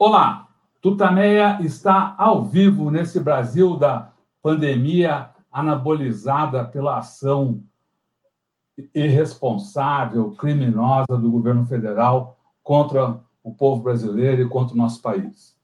Olá, Tutameia está ao vivo nesse Brasil da pandemia anabolizada pela ação irresponsável, criminosa do governo federal contra o povo brasileiro e contra o nosso país.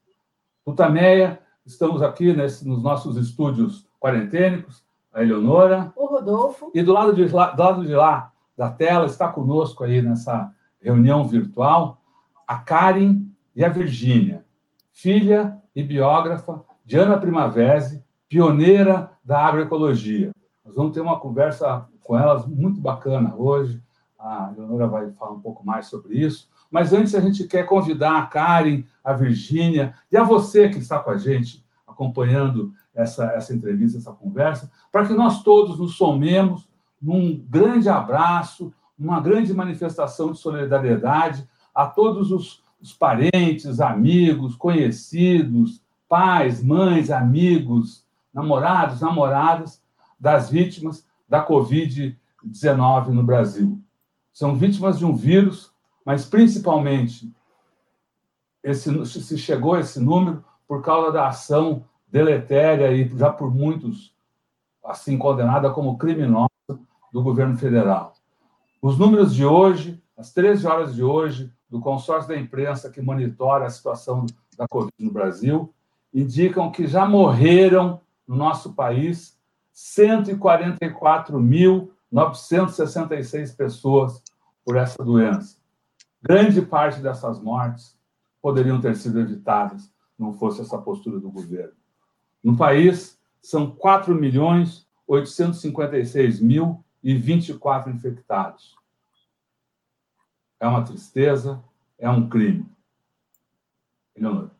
Tutameia, estamos aqui nesse, nos nossos estúdios quarentênicos, a Eleonora. O Rodolfo. E do lado, de lá, do lado de lá da tela está conosco aí nessa reunião virtual a Karen e a Virgínia, filha e biógrafa de Ana Primavera, pioneira da agroecologia. Nós vamos ter uma conversa com elas muito bacana hoje. A Leonora vai falar um pouco mais sobre isso. Mas antes, a gente quer convidar a Karen, a Virgínia e a você que está com a gente acompanhando essa, essa entrevista, essa conversa, para que nós todos nos somemos num grande abraço, uma grande manifestação de solidariedade a todos os os parentes, amigos, conhecidos, pais, mães, amigos, namorados, namoradas das vítimas da Covid-19 no Brasil. São vítimas de um vírus, mas principalmente esse, se chegou a esse número por causa da ação deletéria e já por muitos assim condenada como criminosa do governo federal. Os números de hoje, às 13 horas de hoje, do consórcio da imprensa que monitora a situação da Covid no Brasil, indicam que já morreram no nosso país 144.966 pessoas por essa doença. Grande parte dessas mortes poderiam ter sido evitadas não fosse essa postura do governo. No país, são 4 milhões 856 mil e 24 infectados é uma tristeza, é um crime. Eleonora.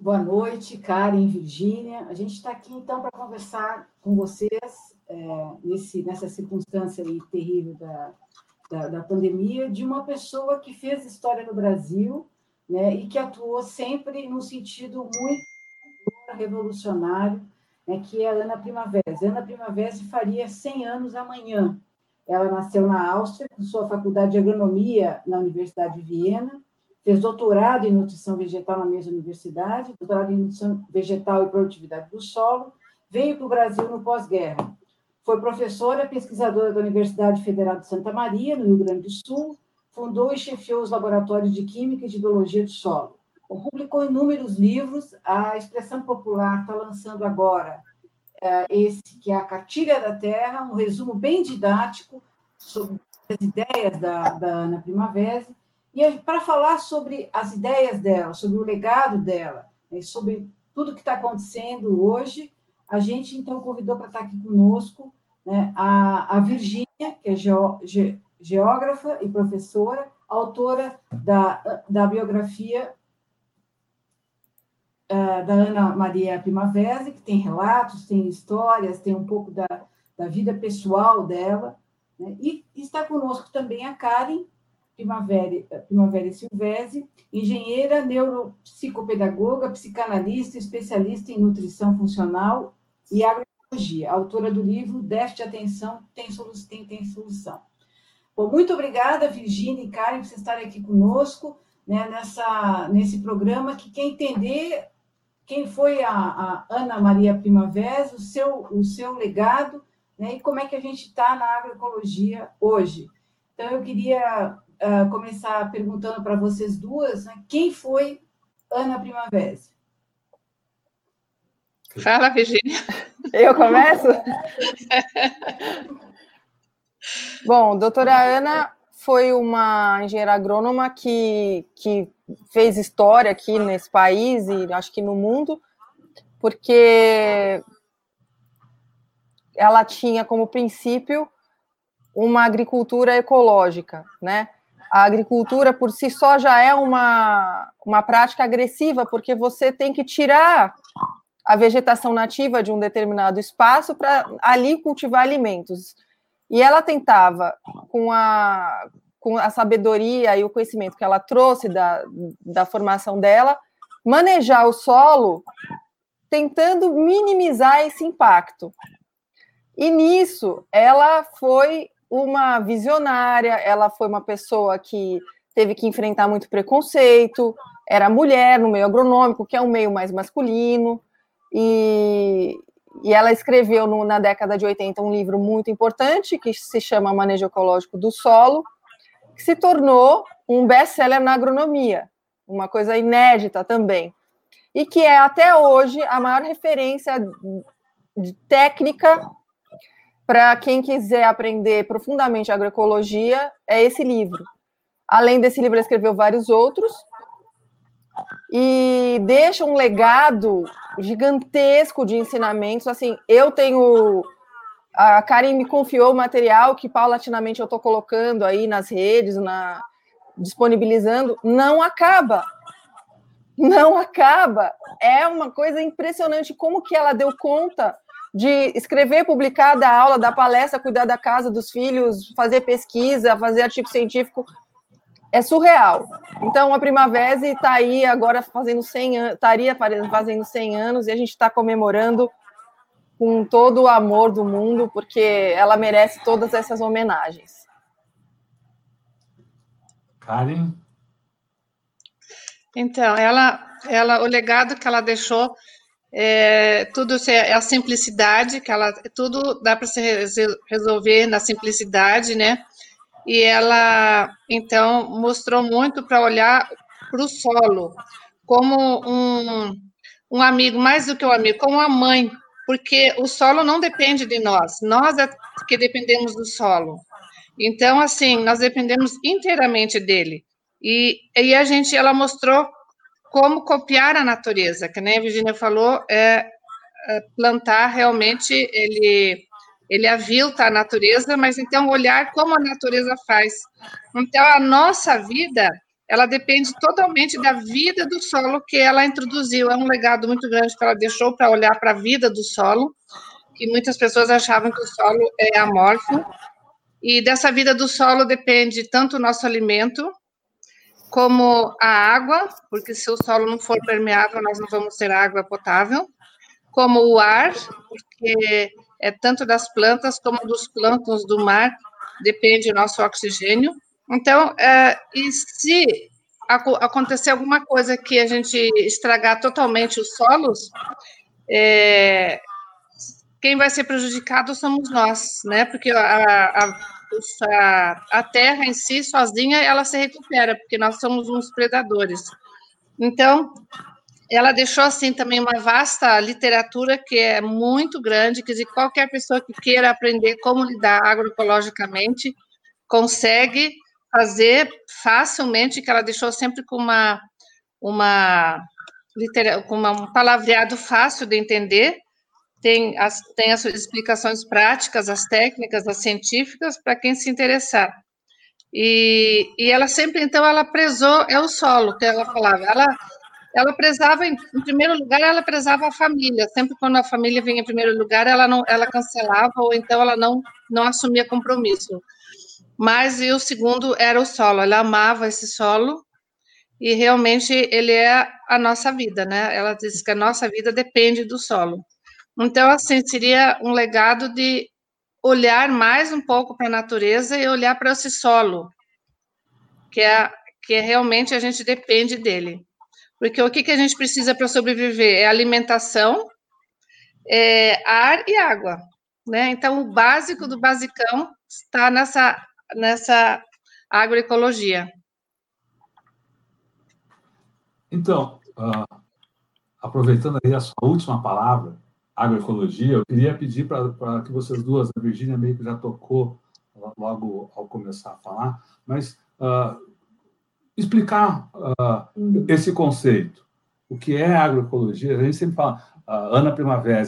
Boa noite, Karen, Virgínia. A gente está aqui, então, para conversar com vocês é, nesse, nessa circunstância terrível da, da, da, pandemia, de uma pessoa que fez história no Brasil né, e que atuou sempre num sentido muito revolucionário, né, que é a Ana Primavera. Ana Primavera faria 100 anos amanhã, ela nasceu na Áustria, cursou a faculdade de agronomia na Universidade de Viena, fez doutorado em nutrição vegetal na mesma universidade, doutorado em nutrição vegetal e produtividade do solo, veio para o Brasil no pós-guerra. Foi professora pesquisadora da Universidade Federal de Santa Maria, no Rio Grande do Sul, fundou e chefiou os laboratórios de Química e de Biologia do Solo. Publicou inúmeros livros, a expressão popular está lançando agora esse que é a Cartilha da Terra, um resumo bem didático sobre as ideias da, da Ana Primavera, e para falar sobre as ideias dela, sobre o legado dela, né, sobre tudo que está acontecendo hoje, a gente então convidou para estar aqui conosco né, a, a Virgínia, que é geo, ge, geógrafa e professora, autora da, da biografia uh, da Ana Maria Primavera, que tem relatos, tem histórias, tem um pouco da, da vida pessoal dela. Né? E está conosco também a Karen Primavera, Silvese, engenheira, neuropsicopedagoga, psicanalista, especialista em nutrição funcional e agroecologia, autora do livro Déficit Atenção tem, solução, tem, tem solução. Bom, muito obrigada, Virginia e Karen, por vocês estarem aqui conosco né, nessa, nesse programa que quer entender quem foi a, a Ana Maria Primavera, o seu, o seu legado, né, e como é que a gente está na agroecologia hoje. Então, eu queria uh, começar perguntando para vocês duas, né, quem foi Ana Primavera? Fala, Virginia. Eu começo? Bom, doutora Ana foi uma engenheira agrônoma que, que fez história aqui nesse país e acho que no mundo, porque ela tinha como princípio uma agricultura ecológica, né? A agricultura por si só já é uma, uma prática agressiva, porque você tem que tirar a vegetação nativa de um determinado espaço para ali cultivar alimentos. E ela tentava, com a, com a sabedoria e o conhecimento que ela trouxe da, da formação dela, manejar o solo tentando minimizar esse impacto. E nisso, ela foi uma visionária, ela foi uma pessoa que teve que enfrentar muito preconceito, era mulher no meio agronômico, que é um meio mais masculino, e, e ela escreveu no, na década de 80 um livro muito importante que se chama Manejo Ecológico do Solo, que se tornou um best-seller na agronomia, uma coisa inédita também, e que é até hoje a maior referência técnica para quem quiser aprender profundamente agroecologia, é esse livro. Além desse livro, ele escreveu vários outros e deixa um legado gigantesco de ensinamentos. Assim, eu tenho. A Karen me confiou o material que paulatinamente eu estou colocando aí nas redes, na, disponibilizando. Não acaba. Não acaba. É uma coisa impressionante como que ela deu conta de escrever, publicar, dar aula, dar palestra, cuidar da casa dos filhos, fazer pesquisa, fazer artigo científico, é surreal. Então, a Primavera está aí agora fazendo 100 anos, estaria fazendo 100 anos, e a gente está comemorando com todo o amor do mundo, porque ela merece todas essas homenagens. Karen? Então, ela, ela, o legado que ela deixou é, tudo é a simplicidade, que ela tudo dá para se resolver na simplicidade, né? E ela então mostrou muito para olhar para o solo como um, um amigo, mais do que um amigo, como uma mãe, porque o solo não depende de nós, nós é que dependemos do solo. Então, assim, nós dependemos inteiramente dele. E, e a gente, ela mostrou como copiar a natureza, que nem a Virginia falou, é, é plantar realmente ele ele avilta a natureza, mas então olhar como a natureza faz. Então a nossa vida, ela depende totalmente da vida do solo que ela introduziu. É um legado muito grande que ela deixou para olhar para a vida do solo, que muitas pessoas achavam que o solo é amorfo. E dessa vida do solo depende tanto o nosso alimento, como a água, porque se o solo não for permeável, nós não vamos ter água potável, como o ar, porque é tanto das plantas como dos plânctons do mar, depende do nosso oxigênio. Então, é, e se acontecer alguma coisa que a gente estragar totalmente os solos, é, quem vai ser prejudicado somos nós, né? Porque a a, a terra em si, sozinha, ela se recupera, porque nós somos uns predadores. Então, ela deixou assim também uma vasta literatura que é muito grande, que qualquer pessoa que queira aprender como lidar agroecologicamente consegue fazer facilmente, que ela deixou sempre com uma uma com uma, um palavreado fácil de entender tem as, tem as explicações práticas, as técnicas, as científicas, para quem se interessar. E, e ela sempre, então, ela prezou, é o solo que ela falava, ela, ela prezava, em, primeiro lugar, ela prezava a família, sempre quando a família vinha em primeiro lugar, ela não, ela cancelava, ou então ela não, não assumia compromisso. Mas, e o segundo era o solo, ela amava esse solo, e realmente ele é a nossa vida, né? Ela diz que a nossa vida depende do solo. Então, assim, seria um legado de olhar mais um pouco para a natureza e olhar para esse solo, que é, que é realmente a gente depende dele. Porque o que, que a gente precisa para sobreviver? É alimentação, é ar e água. Né? Então, o básico do basicão está nessa, nessa agroecologia. Então, uh, aproveitando aí a sua última palavra, agroecologia, eu queria pedir para que vocês duas, a Virgínia meio que já tocou logo ao começar a falar, mas uh, explicar uh, esse conceito. O que é agroecologia? A gente sempre fala, uh, Ana Primavera,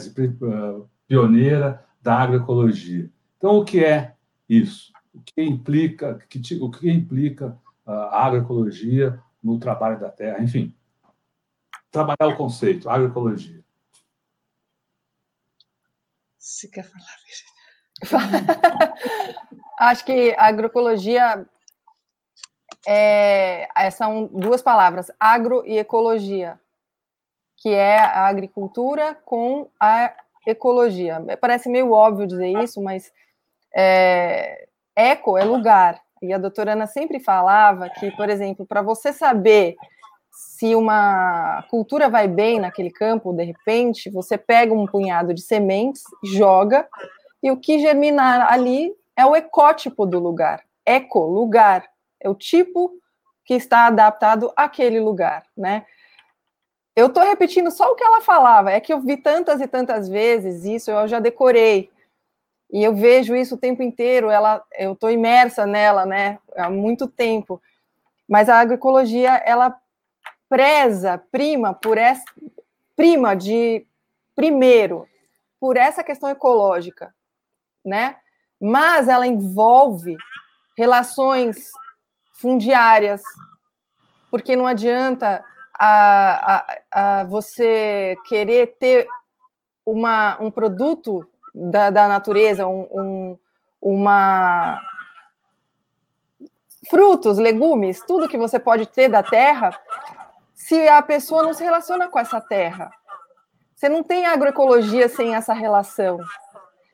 pioneira da agroecologia. Então, o que é isso? O que implica, que, o que implica a agroecologia no trabalho da terra? Enfim, trabalhar o conceito, agroecologia. Você quer falar, Acho que a agroecologia é, são duas palavras, agro e ecologia, que é a agricultura com a ecologia. Parece meio óbvio dizer isso, mas é, eco é lugar. E a doutora Ana sempre falava que, por exemplo, para você saber se uma cultura vai bem naquele campo, de repente, você pega um punhado de sementes, joga, e o que germinar ali é o ecótipo do lugar. Eco, lugar, é o tipo que está adaptado àquele lugar, né? Eu estou repetindo só o que ela falava, é que eu vi tantas e tantas vezes isso, eu já decorei. E eu vejo isso o tempo inteiro, ela, eu estou imersa nela, né, há muito tempo. Mas a agroecologia, ela preza, prima por essa, prima de primeiro por essa questão ecológica, né? Mas ela envolve relações fundiárias, porque não adianta a, a, a você querer ter uma, um produto da, da natureza, um, um, uma frutos, legumes, tudo que você pode ter da terra, se a pessoa não se relaciona com essa terra. Você não tem agroecologia sem essa relação.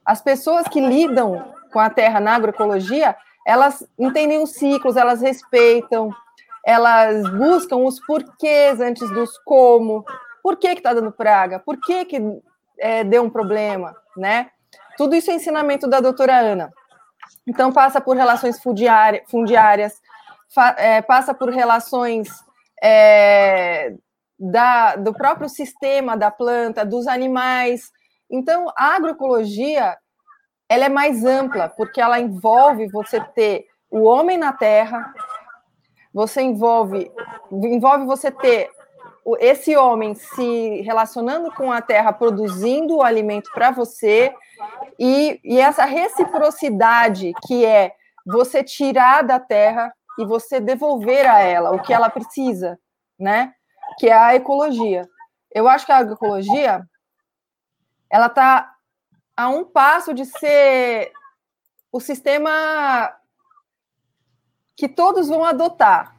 As pessoas que lidam com a terra na agroecologia, elas entendem os ciclos, elas respeitam, elas buscam os porquês antes dos como, por que está dando praga, por que, que é, deu um problema, né? Tudo isso é ensinamento da doutora Ana. Então, passa por relações fundiárias, é, passa por relações é, da, do próprio sistema da planta, dos animais. Então, a agroecologia ela é mais ampla, porque ela envolve você ter o homem na terra, você envolve, envolve você ter esse homem se relacionando com a terra, produzindo o alimento para você, e, e essa reciprocidade que é você tirar da terra e você devolver a ela o que ela precisa, né? Que é a ecologia. Eu acho que a agroecologia ela está a um passo de ser o sistema que todos vão adotar,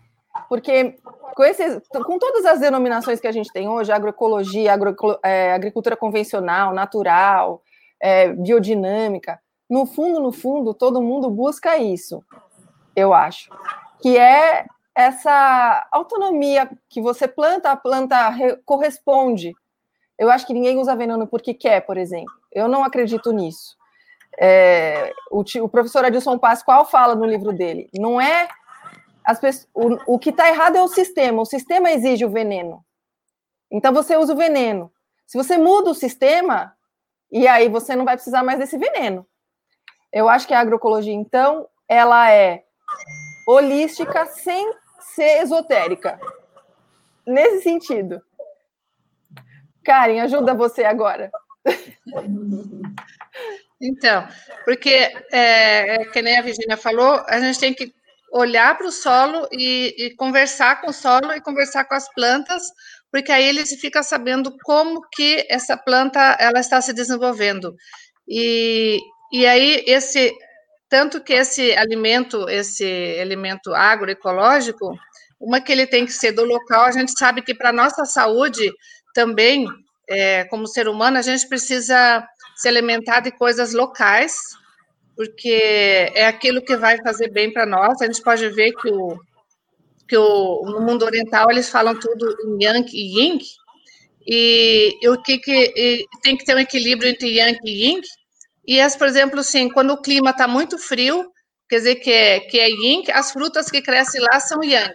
porque com, esses, com todas as denominações que a gente tem hoje, agroecologia, agro, é, agricultura convencional, natural, é, biodinâmica, no fundo, no fundo, todo mundo busca isso, eu acho, que é essa autonomia que você planta, a planta corresponde. Eu acho que ninguém usa veneno porque quer, por exemplo. Eu não acredito nisso. É, o, o, professor Adilson Pascoal fala no livro dele, não é pessoas, o, o que está errado é o sistema. O sistema exige o veneno. Então você usa o veneno. Se você muda o sistema, e aí você não vai precisar mais desse veneno. Eu acho que a agroecologia, então, ela é holística sem ser esotérica. Nesse sentido. Karen, ajuda você agora. Então, porque, é, é, que nem a Virginia falou, a gente tem que olhar para o solo e, e, conversar com o solo e conversar com as plantas, porque aí ele fica sabendo como que essa planta ela está se desenvolvendo. E, e aí esse tanto que esse alimento, esse alimento agroecológico, uma que ele tem que ser do local, a gente sabe que para nossa saúde também, é, como ser humano, a gente precisa se alimentar de coisas locais, porque é aquilo que vai fazer bem para nós. A gente pode ver que, o, que o, no mundo oriental eles falam tudo em Yang e Ying, e, e o que, que e tem que ter um equilíbrio entre Yang e Ying. E, as, por exemplo, assim, quando o clima está muito frio, quer dizer que é, que é Yin, as frutas que crescem lá são Yang.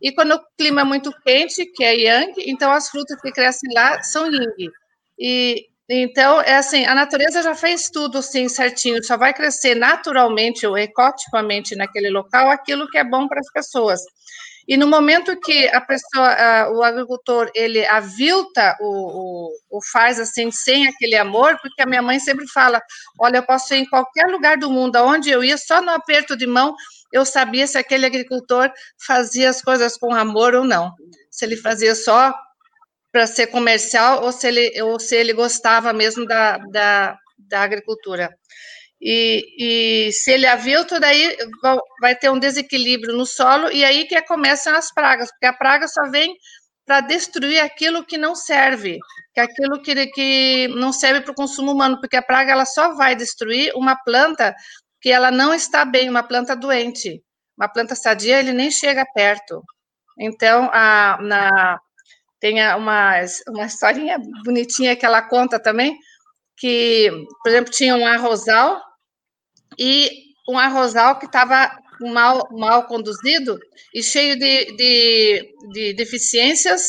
E quando o clima é muito quente, que é Yang, então as frutas que crescem lá são Ying. E então, é assim, a natureza já fez tudo assim certinho, só vai crescer naturalmente ou ecotipamente naquele local aquilo que é bom para as pessoas. E no momento que a pessoa, o agricultor, ele avilta o, o, o, faz assim, sem aquele amor, porque a minha mãe sempre fala: olha, eu posso ir em qualquer lugar do mundo, aonde eu ia, só no aperto de mão, eu sabia se aquele agricultor fazia as coisas com amor ou não. Se ele fazia só para ser comercial ou se ele, ou se ele gostava mesmo da, da, da agricultura. E, e, se ele avilta, daí vai ter um desequilíbrio no solo, e aí que começam as pragas, porque a praga só vem para destruir aquilo que não serve, que é aquilo que, que não serve para o consumo humano, porque a praga ela só vai destruir uma planta que ela não está bem, uma planta doente. Uma planta sadia, ele nem chega perto. Então, a, na, tem uma, uma historinha bonitinha que ela conta também, que, por exemplo, tinha um arrozal e um arrozal que estava mal, mal conduzido e cheio de, de, de deficiências,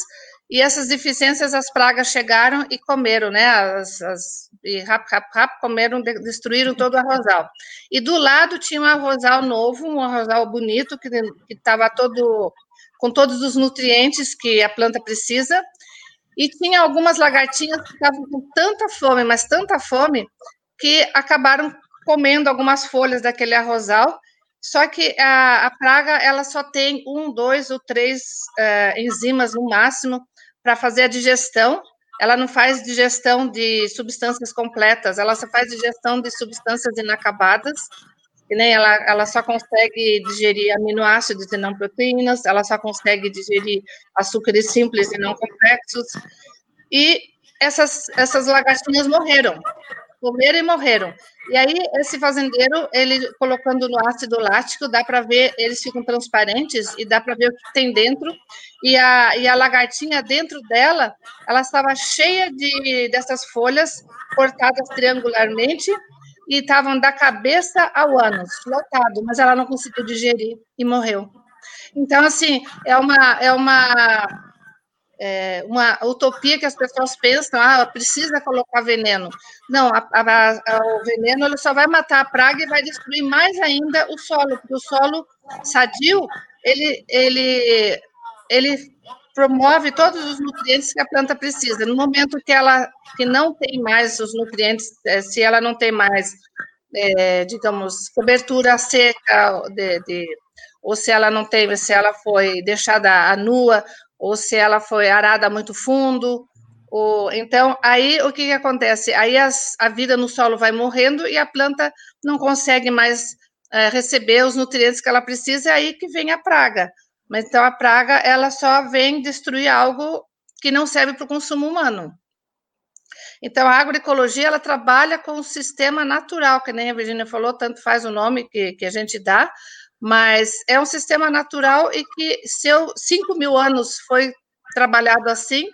e essas deficiências as pragas chegaram e comeram, né? As, as, e rap, rap, rap, comeram, destruíram todo o arrozal. E do lado tinha um arrozal novo, um arrozal bonito, que estava todo com todos os nutrientes que a planta precisa. E tinha algumas lagartinhas que estavam com tanta fome, mas tanta fome, que acabaram comendo algumas folhas daquele arrozal. Só que a, a praga ela só tem um, dois ou três uh, enzimas no máximo para fazer a digestão. Ela não faz digestão de substâncias completas, ela só faz digestão de substâncias inacabadas. E nem ela, ela só consegue digerir aminoácidos e não proteínas, ela só consegue digerir açúcares simples e não complexos. E essas, essas lagartinhas morreram comeram e morreram. E aí, esse fazendeiro, ele colocando no ácido lático, dá para ver, eles ficam transparentes e dá para ver o que tem dentro. E a, e a lagartinha dentro dela, ela estava cheia de dessas folhas cortadas triangularmente e estavam da cabeça ao ânus, lotado, mas ela não conseguiu digerir e morreu. Então, assim, é uma, é uma é, uma utopia que as pessoas pensam, ah, precisa colocar veneno. Não, a, a, a, o veneno ele só vai matar a praga e vai destruir mais ainda o solo, porque o solo sadio, ele, ele, ele promove todos os nutrientes que a planta precisa. No momento que ela que não tem mais os nutrientes, é, se ela não tem mais, é, digamos, cobertura seca, de, de, ou se ela não tem, se ela foi deixada nua, ou se ela foi arada muito fundo. Ou, então, aí o que, que acontece? Aí as, a vida no solo vai morrendo e a planta não consegue mais é, receber os nutrientes que ela precisa, é aí que vem a praga. Mas então a praga ela só vem destruir algo que não serve para o consumo humano. Então a agroecologia ela trabalha com o sistema natural, que nem a Virginia falou, tanto faz o nome que, que a gente dá, mas é um sistema natural e que, se eu, 5 mil anos foi trabalhado assim,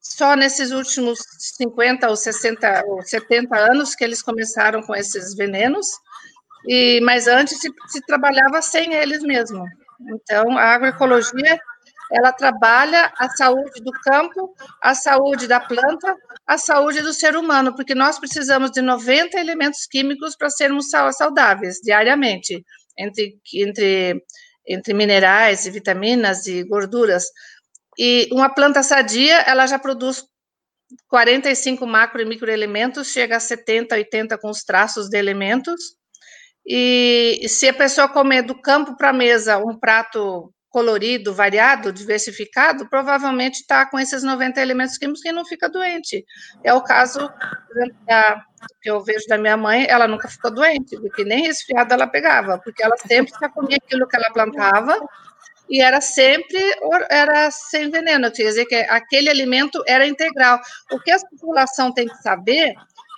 só nesses últimos 50 ou 60 ou 70 anos que eles começaram com esses venenos, e mas antes se, se trabalhava sem eles mesmo. Então, a agroecologia ela trabalha a saúde do campo, a saúde da planta, a saúde do ser humano, porque nós precisamos de 90 elementos químicos para sermos saudáveis diariamente entre, entre, entre minerais e vitaminas e gorduras. E uma planta sadia, ela já produz 45 macro e microelementos, chega a 70, 80 com os traços de elementos. E se a pessoa comer do campo para a mesa um prato colorido, variado, diversificado, provavelmente está com esses 90 elementos químicos e não fica doente. É o caso que eu vejo da minha mãe, ela nunca ficou doente, porque nem resfriada ela pegava, porque ela sempre já comia aquilo que ela plantava e era sempre era sem veneno, quer dizer que aquele alimento era integral. O que a população tem que saber,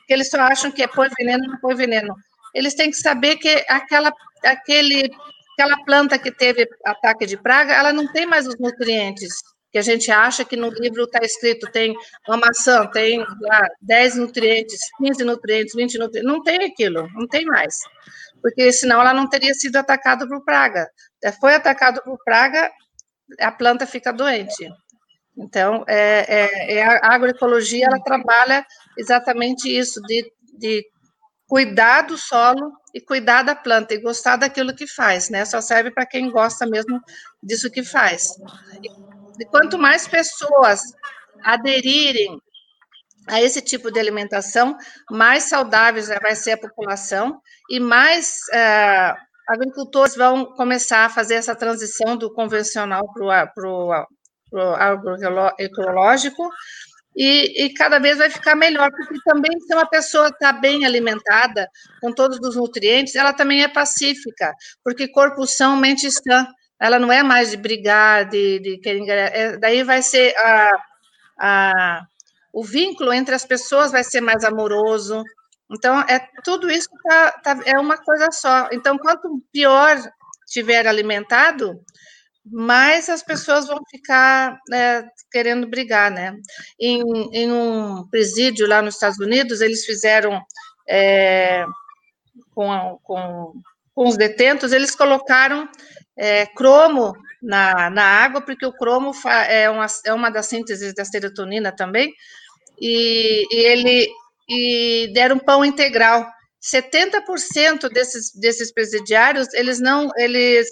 que eles só acham que é põe veneno, não põe veneno. Eles têm que saber que aquela, aquele aquela planta que teve ataque de praga, ela não tem mais os nutrientes que a gente acha que no livro está escrito, tem uma maçã, tem lá 10 nutrientes, 15 nutrientes, 20 nutrientes, não tem aquilo, não tem mais, porque senão ela não teria sido atacada por praga. É, foi atacado por praga, a planta fica doente. Então, é, é, é a agroecologia, ela trabalha exatamente isso, de, de cuidar do solo e cuidar da planta e gostar daquilo que faz, né? Só serve para quem gosta mesmo disso que faz. E quanto mais pessoas aderirem a esse tipo de alimentação, mais saudáveis vai ser a população e mais uh, agricultores vão começar a fazer essa transição do convencional para o agroecológico, e, e, cada vez vai ficar melhor, porque também se uma pessoa está bem alimentada, com todos os nutrientes, ela também é pacífica, porque corpo são, mente sã, ela não é mais de brigar, de, de querer, é, daí vai ser a, a, o vínculo entre as pessoas vai ser mais amoroso, então é tudo isso tá, tá, é uma coisa só, então quanto pior tiver alimentado, mais as pessoas vão ficar é, querendo brigar, né? Em, em, um presídio lá nos Estados Unidos, eles fizeram é, com, com, com, os detentos, eles colocaram é, cromo na, na água, porque o cromo é uma, é uma das sínteses da serotonina também, e, e ele e deram pão integral. 70% desses, desses presidiários, eles não, eles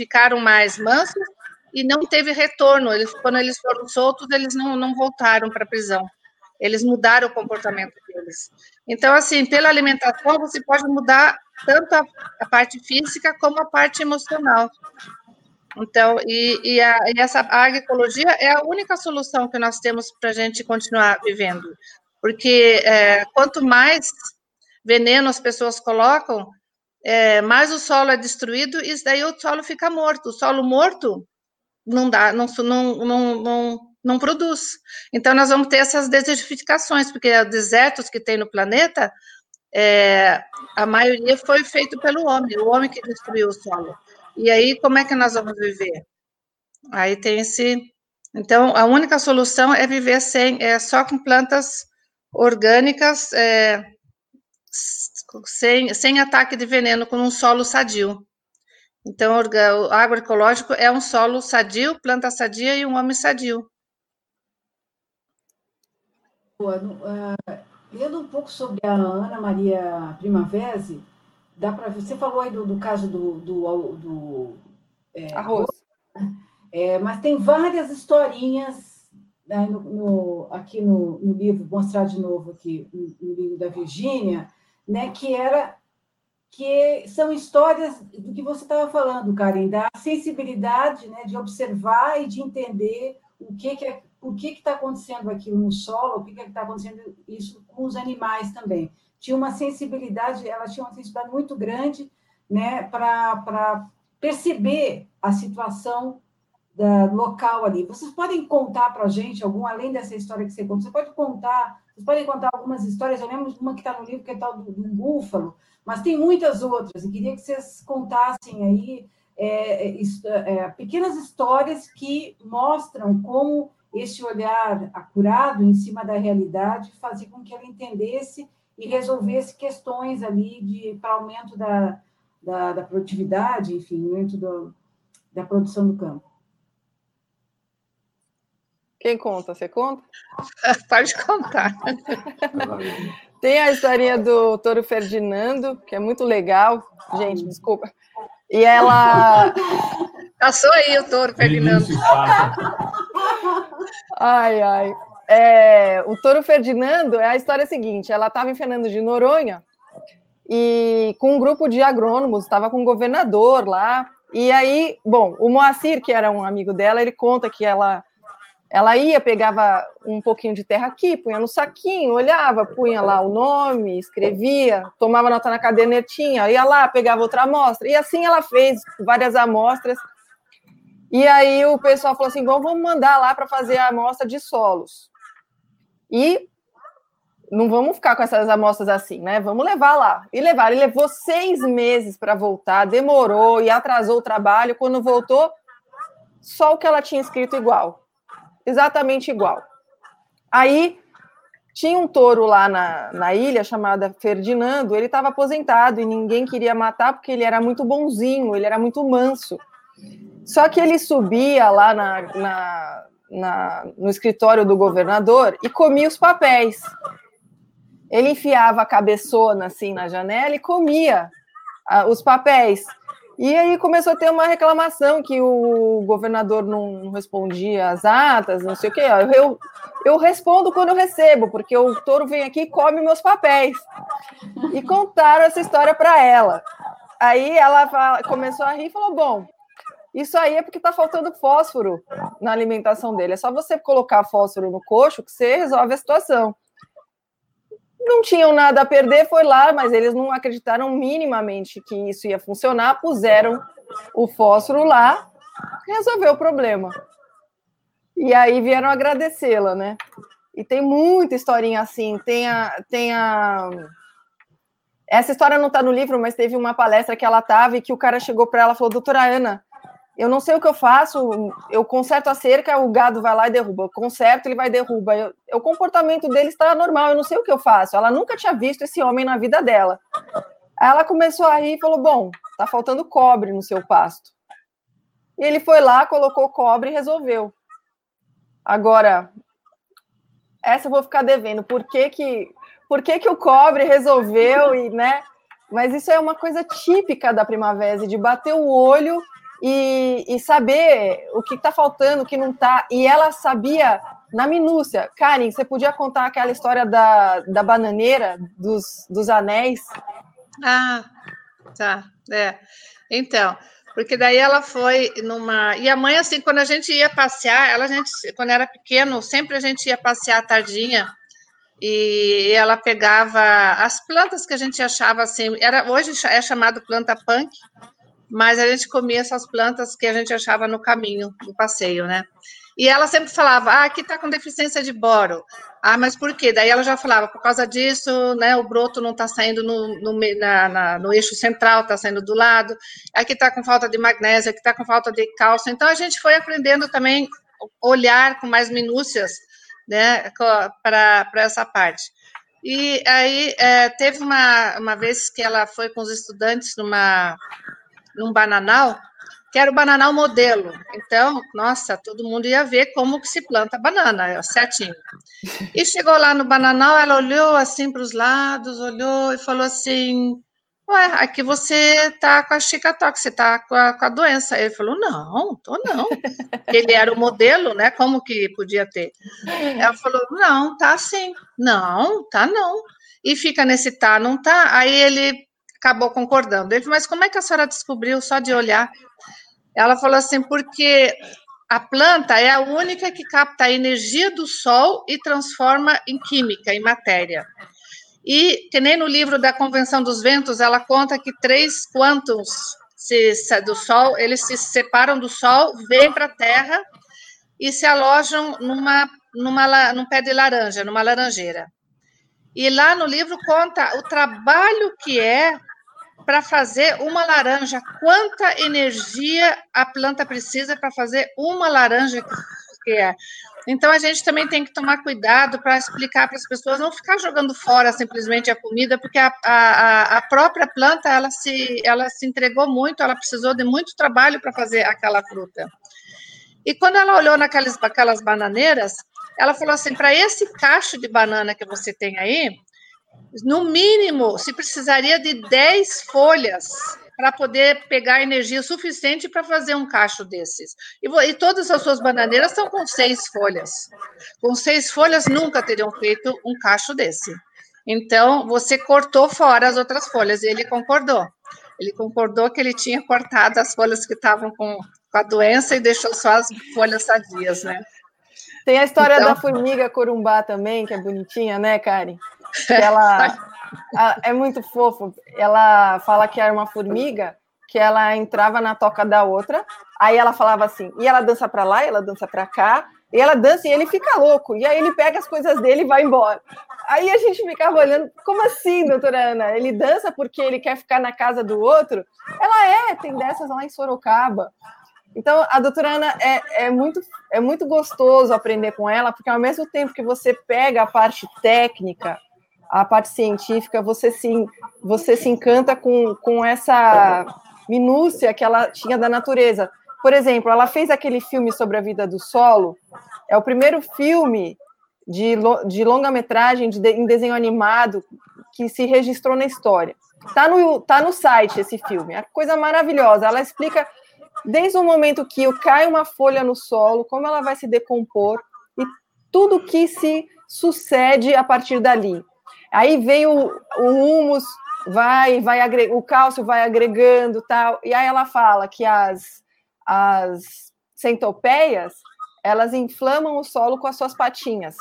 ficaram mais mansos e não teve retorno. Eles, quando eles foram soltos, eles não, não voltaram para a prisão. Eles mudaram o comportamento deles. Então, assim, pela alimentação, você pode mudar tanto a, a parte física como a parte emocional. Então, e, e, a, e essa agroecologia é a única solução que nós temos para a gente continuar vivendo. Porque é, quanto mais veneno as pessoas colocam, é, mais o solo é destruído e daí o solo fica morto. O solo morto não dá, não, não, não, não, não produz. Então, nós vamos ter essas desertificações, porque os desertos que tem no planeta, é, a maioria foi feito pelo homem, o homem que destruiu o solo. E aí, como é que nós vamos viver? Aí tem esse. Então, a única solução é viver sem, é só com plantas orgânicas, é, sem, sem ataque de veneno, com um solo sadio. Então, o agroecológico é um solo sadio, planta sadia e um homem sadio. Uh, lendo um pouco sobre a Ana Maria Primavesi, dá para você falou aí do, do caso do, do, do é, arroz, é, mas tem várias historinhas né, no, no, aqui no, no, livro, mostrar de novo aqui no, no livro da Virgínia, né, que era que são histórias do que você estava falando, Karen, da sensibilidade, né, de observar e de entender o que que é, o que está acontecendo aqui no solo, o que está acontecendo isso com os animais também. Tinha uma sensibilidade, ela tinha uma sensibilidade muito grande, né, para perceber a situação da, local ali. Vocês podem contar para a gente algum, além dessa história que você conta, você pode contar, vocês podem contar algumas histórias, eu lembro de uma que está no livro, que é tal do, do búfalo, mas tem muitas outras, e queria que vocês contassem aí é, é, é, pequenas histórias que mostram como esse olhar acurado em cima da realidade fazia com que ela entendesse e resolvesse questões ali para aumento da, da, da, produtividade, enfim, aumento do, da produção do campo. Quem conta? Você conta? Pode contar. Tem a historinha do Toro Ferdinando, que é muito legal. Gente, desculpa. E ela. Passou aí o Toro Ferdinando. Ai, ai. É, o Toro Ferdinando é a história seguinte: ela estava em Fernando de Noronha e com um grupo de agrônomos, estava com o governador lá. E aí, bom, o Moacir, que era um amigo dela, ele conta que ela ela ia, pegava um pouquinho de terra aqui, punha no saquinho, olhava, punha lá o nome, escrevia, tomava nota na cadernetinha, ia lá, pegava outra amostra. E assim ela fez várias amostras. E aí o pessoal falou assim: Bom, vamos mandar lá para fazer a amostra de solos. E não vamos ficar com essas amostras assim, né? Vamos levar lá. E levar. Ele levou seis meses para voltar, demorou e atrasou o trabalho. Quando voltou, só o que ela tinha escrito igual exatamente igual. Aí tinha um touro lá na, na ilha chamada Ferdinando, ele estava aposentado e ninguém queria matar porque ele era muito bonzinho, ele era muito manso. Só que ele subia lá na, na, na, no escritório do governador e comia os papéis. Ele enfiava a cabeçona assim na janela e comia ah, os papéis. E aí começou a ter uma reclamação que o governador não respondia às atas, não sei o quê. Eu, eu respondo quando eu recebo, porque o touro vem aqui e come meus papéis. E contaram essa história para ela. Aí ela fala, começou a rir e falou: Bom, isso aí é porque está faltando fósforo na alimentação dele. É só você colocar fósforo no coxo que você resolve a situação não tinham nada a perder, foi lá, mas eles não acreditaram minimamente que isso ia funcionar, puseram o fósforo lá, resolveu o problema. E aí vieram agradecê-la, né? E tem muita historinha assim, tem a, tem a... Essa história não está no livro, mas teve uma palestra que ela estava e que o cara chegou para ela e falou, doutora Ana, eu não sei o que eu faço, eu conserto a cerca, o gado vai lá e derruba, eu conserto, ele vai e derruba. Eu, o comportamento dele está normal, eu não sei o que eu faço. Ela nunca tinha visto esse homem na vida dela. Aí ela começou a rir e falou: Bom, tá faltando cobre no seu pasto. E ele foi lá, colocou cobre e resolveu. Agora, essa eu vou ficar devendo. Por que que, por que, que o cobre resolveu e, né? Mas isso é uma coisa típica da primavera, de bater o olho e, e saber o que está faltando, o que não está. E ela sabia na minúcia. Karen, você podia contar aquela história da, da bananeira, dos, dos anéis? Ah, tá. É. Então, porque daí ela foi numa. E a mãe, assim, quando a gente ia passear, ela, a gente, quando era pequeno, sempre a gente ia passear à tardinha e ela pegava as plantas que a gente achava assim. Era, hoje é chamado planta punk, mas a gente comia essas plantas que a gente achava no caminho, no passeio, né? E ela sempre falava, ah, aqui tá com deficiência de boro. Ah, mas por quê? Daí ela já falava, por causa disso, né, o broto não está saindo no, no, na, na, no eixo central, está saindo do lado. Aqui está com falta de magnésio, aqui está com falta de cálcio. Então, a gente foi aprendendo também olhar com mais minúcias, né, para essa parte. E aí, é, teve uma, uma vez que ela foi com os estudantes numa num bananal, que era o bananal modelo. Então, nossa, todo mundo ia ver como que se planta banana, certinho. E chegou lá no bananal, ela olhou assim para os lados, olhou e falou assim, ué, aqui você tá com a chicatox, você tá com a, com a doença. Ele falou, não, tô não. Ele era o modelo, né, como que podia ter? Ela falou, não, tá sim. Não, tá não. E fica nesse tá, não tá? Aí ele acabou concordando. Ele falou, mas como é que a senhora descobriu só de olhar? Ela falou assim, porque a planta é a única que capta a energia do sol e transforma em química, em matéria. E, que nem no livro da Convenção dos Ventos, ela conta que três quantos do Sol, eles se separam do Sol, vêm para a Terra e se alojam numa, numa, num pé de laranja, numa laranjeira. E lá no livro conta o trabalho que é para fazer uma laranja. Quanta energia a planta precisa para fazer uma laranja que é? Então a gente também tem que tomar cuidado para explicar para as pessoas, não ficar jogando fora simplesmente a comida, porque a, a, a própria planta ela se, ela se entregou muito, ela precisou de muito trabalho para fazer aquela fruta. E quando ela olhou naquelas aquelas bananeiras, ela falou assim: para esse cacho de banana que você tem aí, no mínimo, se precisaria de 10 folhas para poder pegar energia suficiente para fazer um cacho desses. E, e, todas as suas bananeiras estão com seis folhas. Com seis folhas, nunca teriam feito um cacho desse. Então, você cortou fora as outras folhas, e ele concordou. Ele concordou que ele tinha cortado as folhas que estavam com, com a doença e deixou só as folhas sadias, né? Tem a história então... da formiga corumbá também, que é bonitinha, né, Karen? ela é muito fofo. Ela fala que era uma formiga que ela entrava na toca da outra, aí ela falava assim, e ela dança para lá, e ela dança para cá, e ela dança e ele fica louco, e aí ele pega as coisas dele e vai embora. Aí a gente ficava olhando, como assim, doutora Ana? Ele dança porque ele quer ficar na casa do outro? Ela é, tem dessas lá em Sorocaba. Então, a doutora Ana é, é, muito, é muito gostoso aprender com ela, porque ao mesmo tempo que você pega a parte técnica, a parte científica, você se, você se encanta com, com essa minúcia que ela tinha da natureza. Por exemplo, ela fez aquele filme sobre a vida do solo, é o primeiro filme de, de longa-metragem de, em desenho animado que se registrou na história. Tá no, tá no site esse filme, é coisa maravilhosa. Ela explica desde o momento que cai uma folha no solo, como ela vai se decompor e tudo que se sucede a partir dali. Aí vem o, o humus, vai, vai o cálcio vai agregando tal. E aí ela fala que as, as centopeias elas inflamam o solo com as suas patinhas.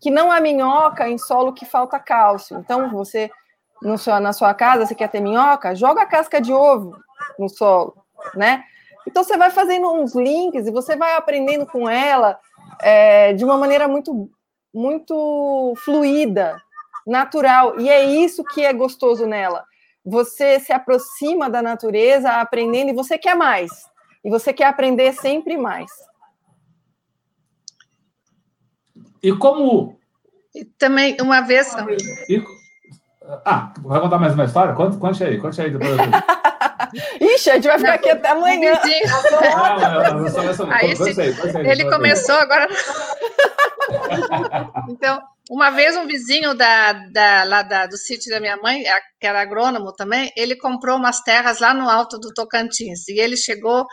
Que não há minhoca em solo que falta cálcio. Então, você, no seu, na sua casa, você quer ter minhoca, joga a casca de ovo no solo, né? Então, você vai fazendo uns links e você vai aprendendo com ela é, de uma maneira muito muito fluida, natural. E é isso que é gostoso nela. Você se aproxima da natureza aprendendo e você quer mais. e você quer aprender sempre mais. E como. E também, uma vez. E... Ah, vai contar mais uma história? Conte, conte aí, conte aí depois. Ixi, a gente vai ficar aqui até amanhã. ele começou agora. então, uma vez um vizinho da, da, lá da, do sítio da minha mãe, que era agrônomo também, ele comprou umas terras lá no alto do Tocantins. E ele chegou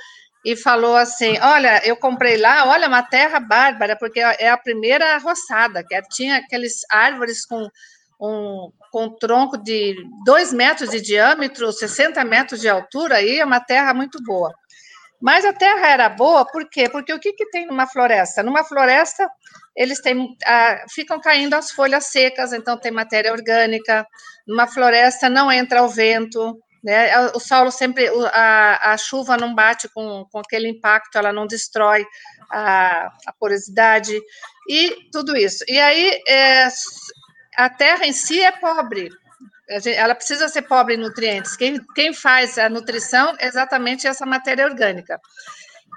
e falou assim: Olha, eu comprei lá, olha, uma terra bárbara, porque é a primeira roçada, que tinha aqueles árvores com um, com um tronco de 2 metros de diâmetro, 60 metros de altura, aí é uma terra muito boa. Mas a terra era boa, por quê? Porque o que, que tem numa floresta? Numa floresta, eles têm, ah, ficam caindo as folhas secas, então tem matéria orgânica. Numa floresta não entra o vento, né? O solo sempre, a, a chuva não bate com, com aquele impacto, ela não destrói a, a porosidade e tudo isso. E aí, é, a terra em si é pobre, ela precisa ser pobre em nutrientes. Quem, quem faz a nutrição é exatamente essa matéria orgânica.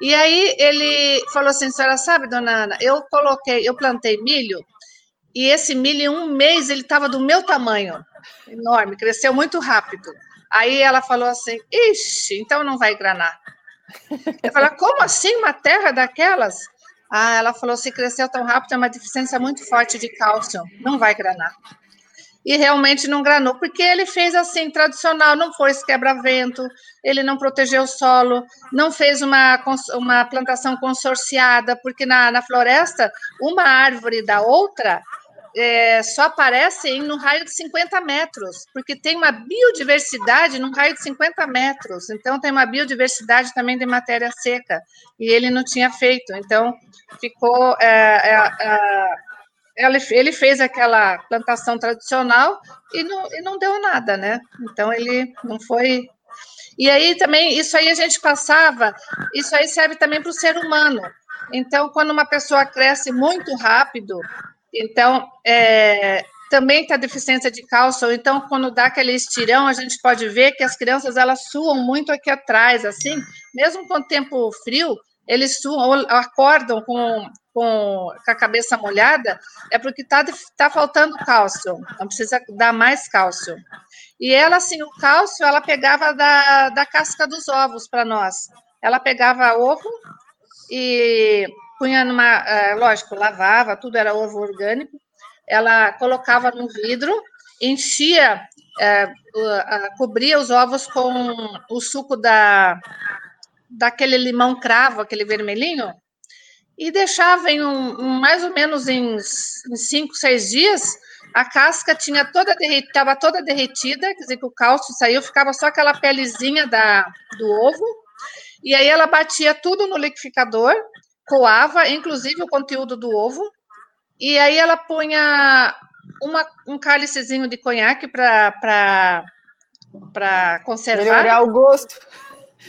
E aí ele falou assim, senhora sabe, dona Ana, eu coloquei, eu plantei milho, e esse milho em um mês ele estava do meu tamanho, enorme, cresceu muito rápido. Aí ela falou assim: Ixi, então não vai granar. Eu falei: Como assim uma terra daquelas? Ah, ela falou: se cresceu tão rápido, é uma deficiência muito forte de cálcio, não vai granar. E realmente não granou, porque ele fez assim, tradicional, não foi quebra-vento, ele não protegeu o solo, não fez uma, uma plantação consorciada, porque na, na floresta, uma árvore da outra, é, só aparecem no raio de 50 metros, porque tem uma biodiversidade no raio de 50 metros, então tem uma biodiversidade também de matéria seca, e ele não tinha feito, então ficou. É, é, é ele fez aquela plantação tradicional e não, e não deu nada, né? Então ele não foi. E aí também, isso aí a gente passava, isso aí serve também para o ser humano. Então, quando uma pessoa cresce muito rápido, então, é, também está deficiência de cálcio, então quando dá aquele estirão, a gente pode ver que as crianças elas suam muito aqui atrás, assim, mesmo com o tempo frio, eles acordam com, com, com a cabeça molhada, é porque está tá faltando cálcio, então precisa dar mais cálcio. E ela, assim, o cálcio, ela pegava da, da casca dos ovos para nós. Ela pegava ovo e punha numa, é, lógico, lavava, tudo era ovo orgânico, ela colocava no vidro, enchia, é, cobria os ovos com o suco da, daquele limão cravo, aquele vermelhinho, e deixava em um, um mais ou menos em, em cinco, seis dias, a casca tinha toda derretida, estava toda derretida, quer dizer que o cálcio saiu, ficava só aquela pelezinha da, do ovo, e aí ela batia tudo no liquidificador, coava, inclusive o conteúdo do ovo, e aí ela punha uma, um cálicezinho de conhaque para conservar. Melhorar o gosto.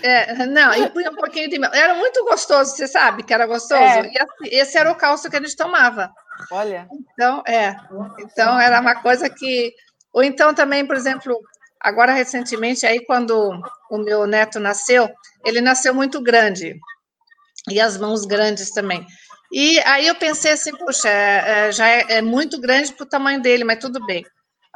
É, não, e punha um pouquinho de mel. Era muito gostoso, você sabe que era gostoso? É. E assim, esse era o cálcio que a gente tomava. Olha. Então, é. Então, era uma coisa que. Ou então também, por exemplo, agora recentemente, aí quando o meu neto nasceu, ele nasceu muito grande e as mãos grandes também. E aí eu pensei assim, puxa, é, é, já é, é muito grande para o tamanho dele, mas tudo bem.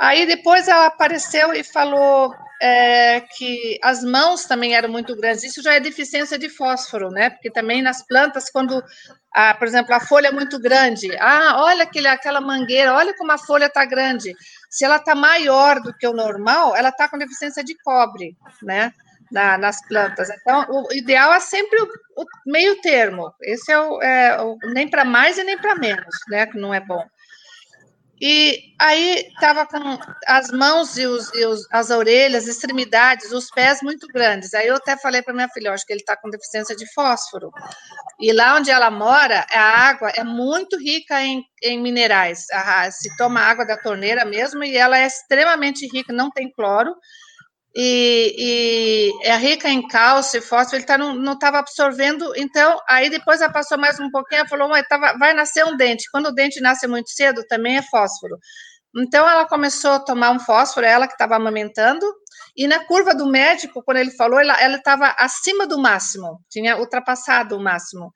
Aí depois ela apareceu e falou é, que as mãos também eram muito grandes. Isso já é deficiência de fósforo, né? Porque também nas plantas, quando, a, por exemplo, a folha é muito grande, ah, olha aquele, aquela mangueira, olha como a folha está grande. Se ela está maior do que o normal, ela está com deficiência de cobre, né? na, nas plantas. Então, o ideal é sempre o, o meio termo. Esse é o, é o nem para mais e nem para menos, né? Que não é bom. E aí estava com as mãos e, os, e os, as orelhas, extremidades, os pés muito grandes. Aí eu até falei para minha filha, acho que ele está com deficiência de fósforo. E lá onde ela mora, a água é muito rica em, em minerais. se toma água da torneira mesmo, e ela é extremamente rica, não tem cloro e, e, é rica em cálcio e fósforo, ele tá, não estava absorvendo, então, aí depois ela passou mais um pouquinho, ela falou, tava, vai nascer um dente, quando o dente nasce muito cedo, também é fósforo. Então, ela começou a tomar um fósforo, ela que estava amamentando, E na curva do médico, quando ele falou, ela estava acima do máximo, tinha ultrapassado o máximo.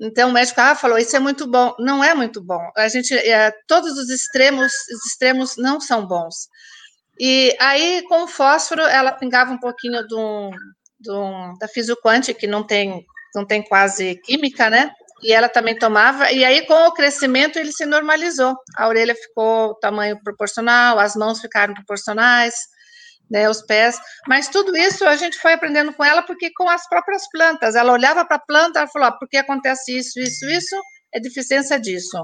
Então o médico ah, falou: Isso é muito bom. Não é muito bom. A gente, é, todos os extremos, os extremos não são bons. E aí, com o fósforo, ela pingava um pouquinho do, do, da Fisiquante, que não tem, não tem quase química, né? E ela também tomava, e aí com o crescimento ele se normalizou. A orelha ficou tamanho proporcional, as mãos ficaram proporcionais, né, os pés. Mas tudo isso a gente foi aprendendo com ela, porque com as próprias plantas. Ela olhava para a planta e falou: ah, por que acontece isso, isso, isso? É deficiência disso.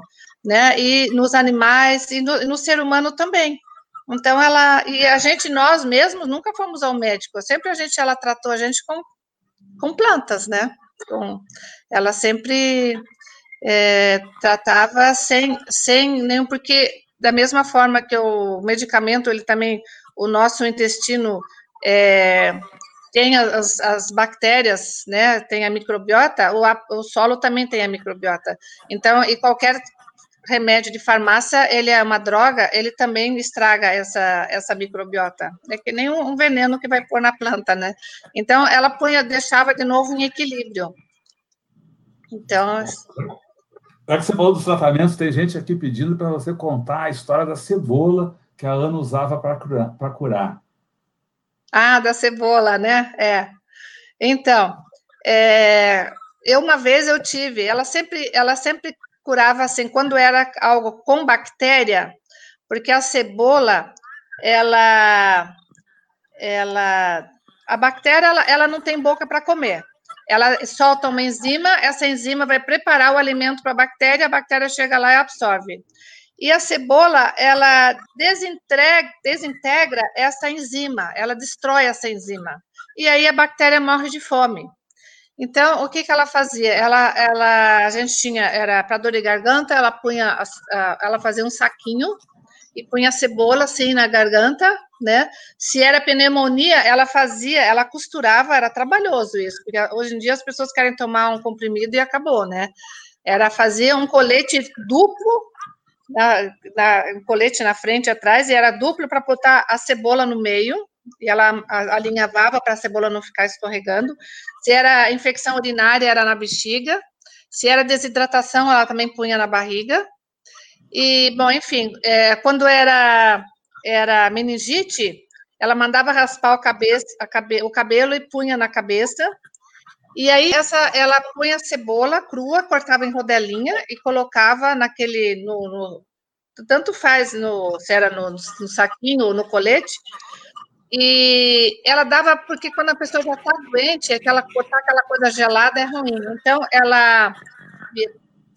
Né? E nos animais, e no, no ser humano também. Então, ela. E a gente, nós mesmos, nunca fomos ao médico. Sempre a gente, ela tratou a gente com, com plantas, né? Com, ela sempre é, tratava sem, sem nenhum, porque da mesma forma que o medicamento, ele também o nosso intestino é, tem as, as, bactérias, né, tem a microbiota, o, o solo também tem a microbiota. Então, e qualquer remédio de farmácia, ele é uma droga, ele também estraga essa, essa microbiota. É que nem um, veneno que vai pôr na planta, né? Então, ela punha, deixava de novo em equilíbrio. Então... Já que você falou dos tratamentos, tem gente aqui pedindo para você contar a história da cebola que a Ana usava para curar, curar. Ah, da cebola, né? É. Então, é, eu uma vez eu tive, ela sempre, ela sempre curava assim, quando era algo com bactéria, porque a cebola, ela, ela, a bactéria, ela, ela não tem boca para comer. Ela solta uma enzima, essa enzima vai preparar o alimento para a bactéria, a bactéria chega lá e absorve. E a cebola, ela desintegra, desintegra essa enzima, ela destrói essa enzima. E aí a bactéria morre de fome. Então, o que, que ela fazia? Ela, ela, a gente tinha, era para dor de garganta, ela punha, ela fazia um saquinho e punha cebola assim na garganta, né? Se era pneumonia, ela fazia, ela costurava, era trabalhoso isso, porque hoje em dia as pessoas querem tomar um comprimido e acabou, né? Era fazer um colete duplo na, na, um colete na frente e atrás, e era duplo para botar a cebola no meio, e ela alinhavava para a cebola não ficar escorregando. Se era infecção urinária, era na bexiga. Se era desidratação, ela também punha na barriga. E, bom, enfim, é, quando era, era meningite, ela mandava raspar o, cabeça, cabe, o cabelo e punha na cabeça. E aí essa, ela punha cebola crua, cortava em rodelinha e colocava naquele, no, no tanto faz no, se era no, no saquinho ou no colete, e ela dava, porque quando a pessoa já está doente, aquela, cortar aquela coisa gelada é ruim. Então, ela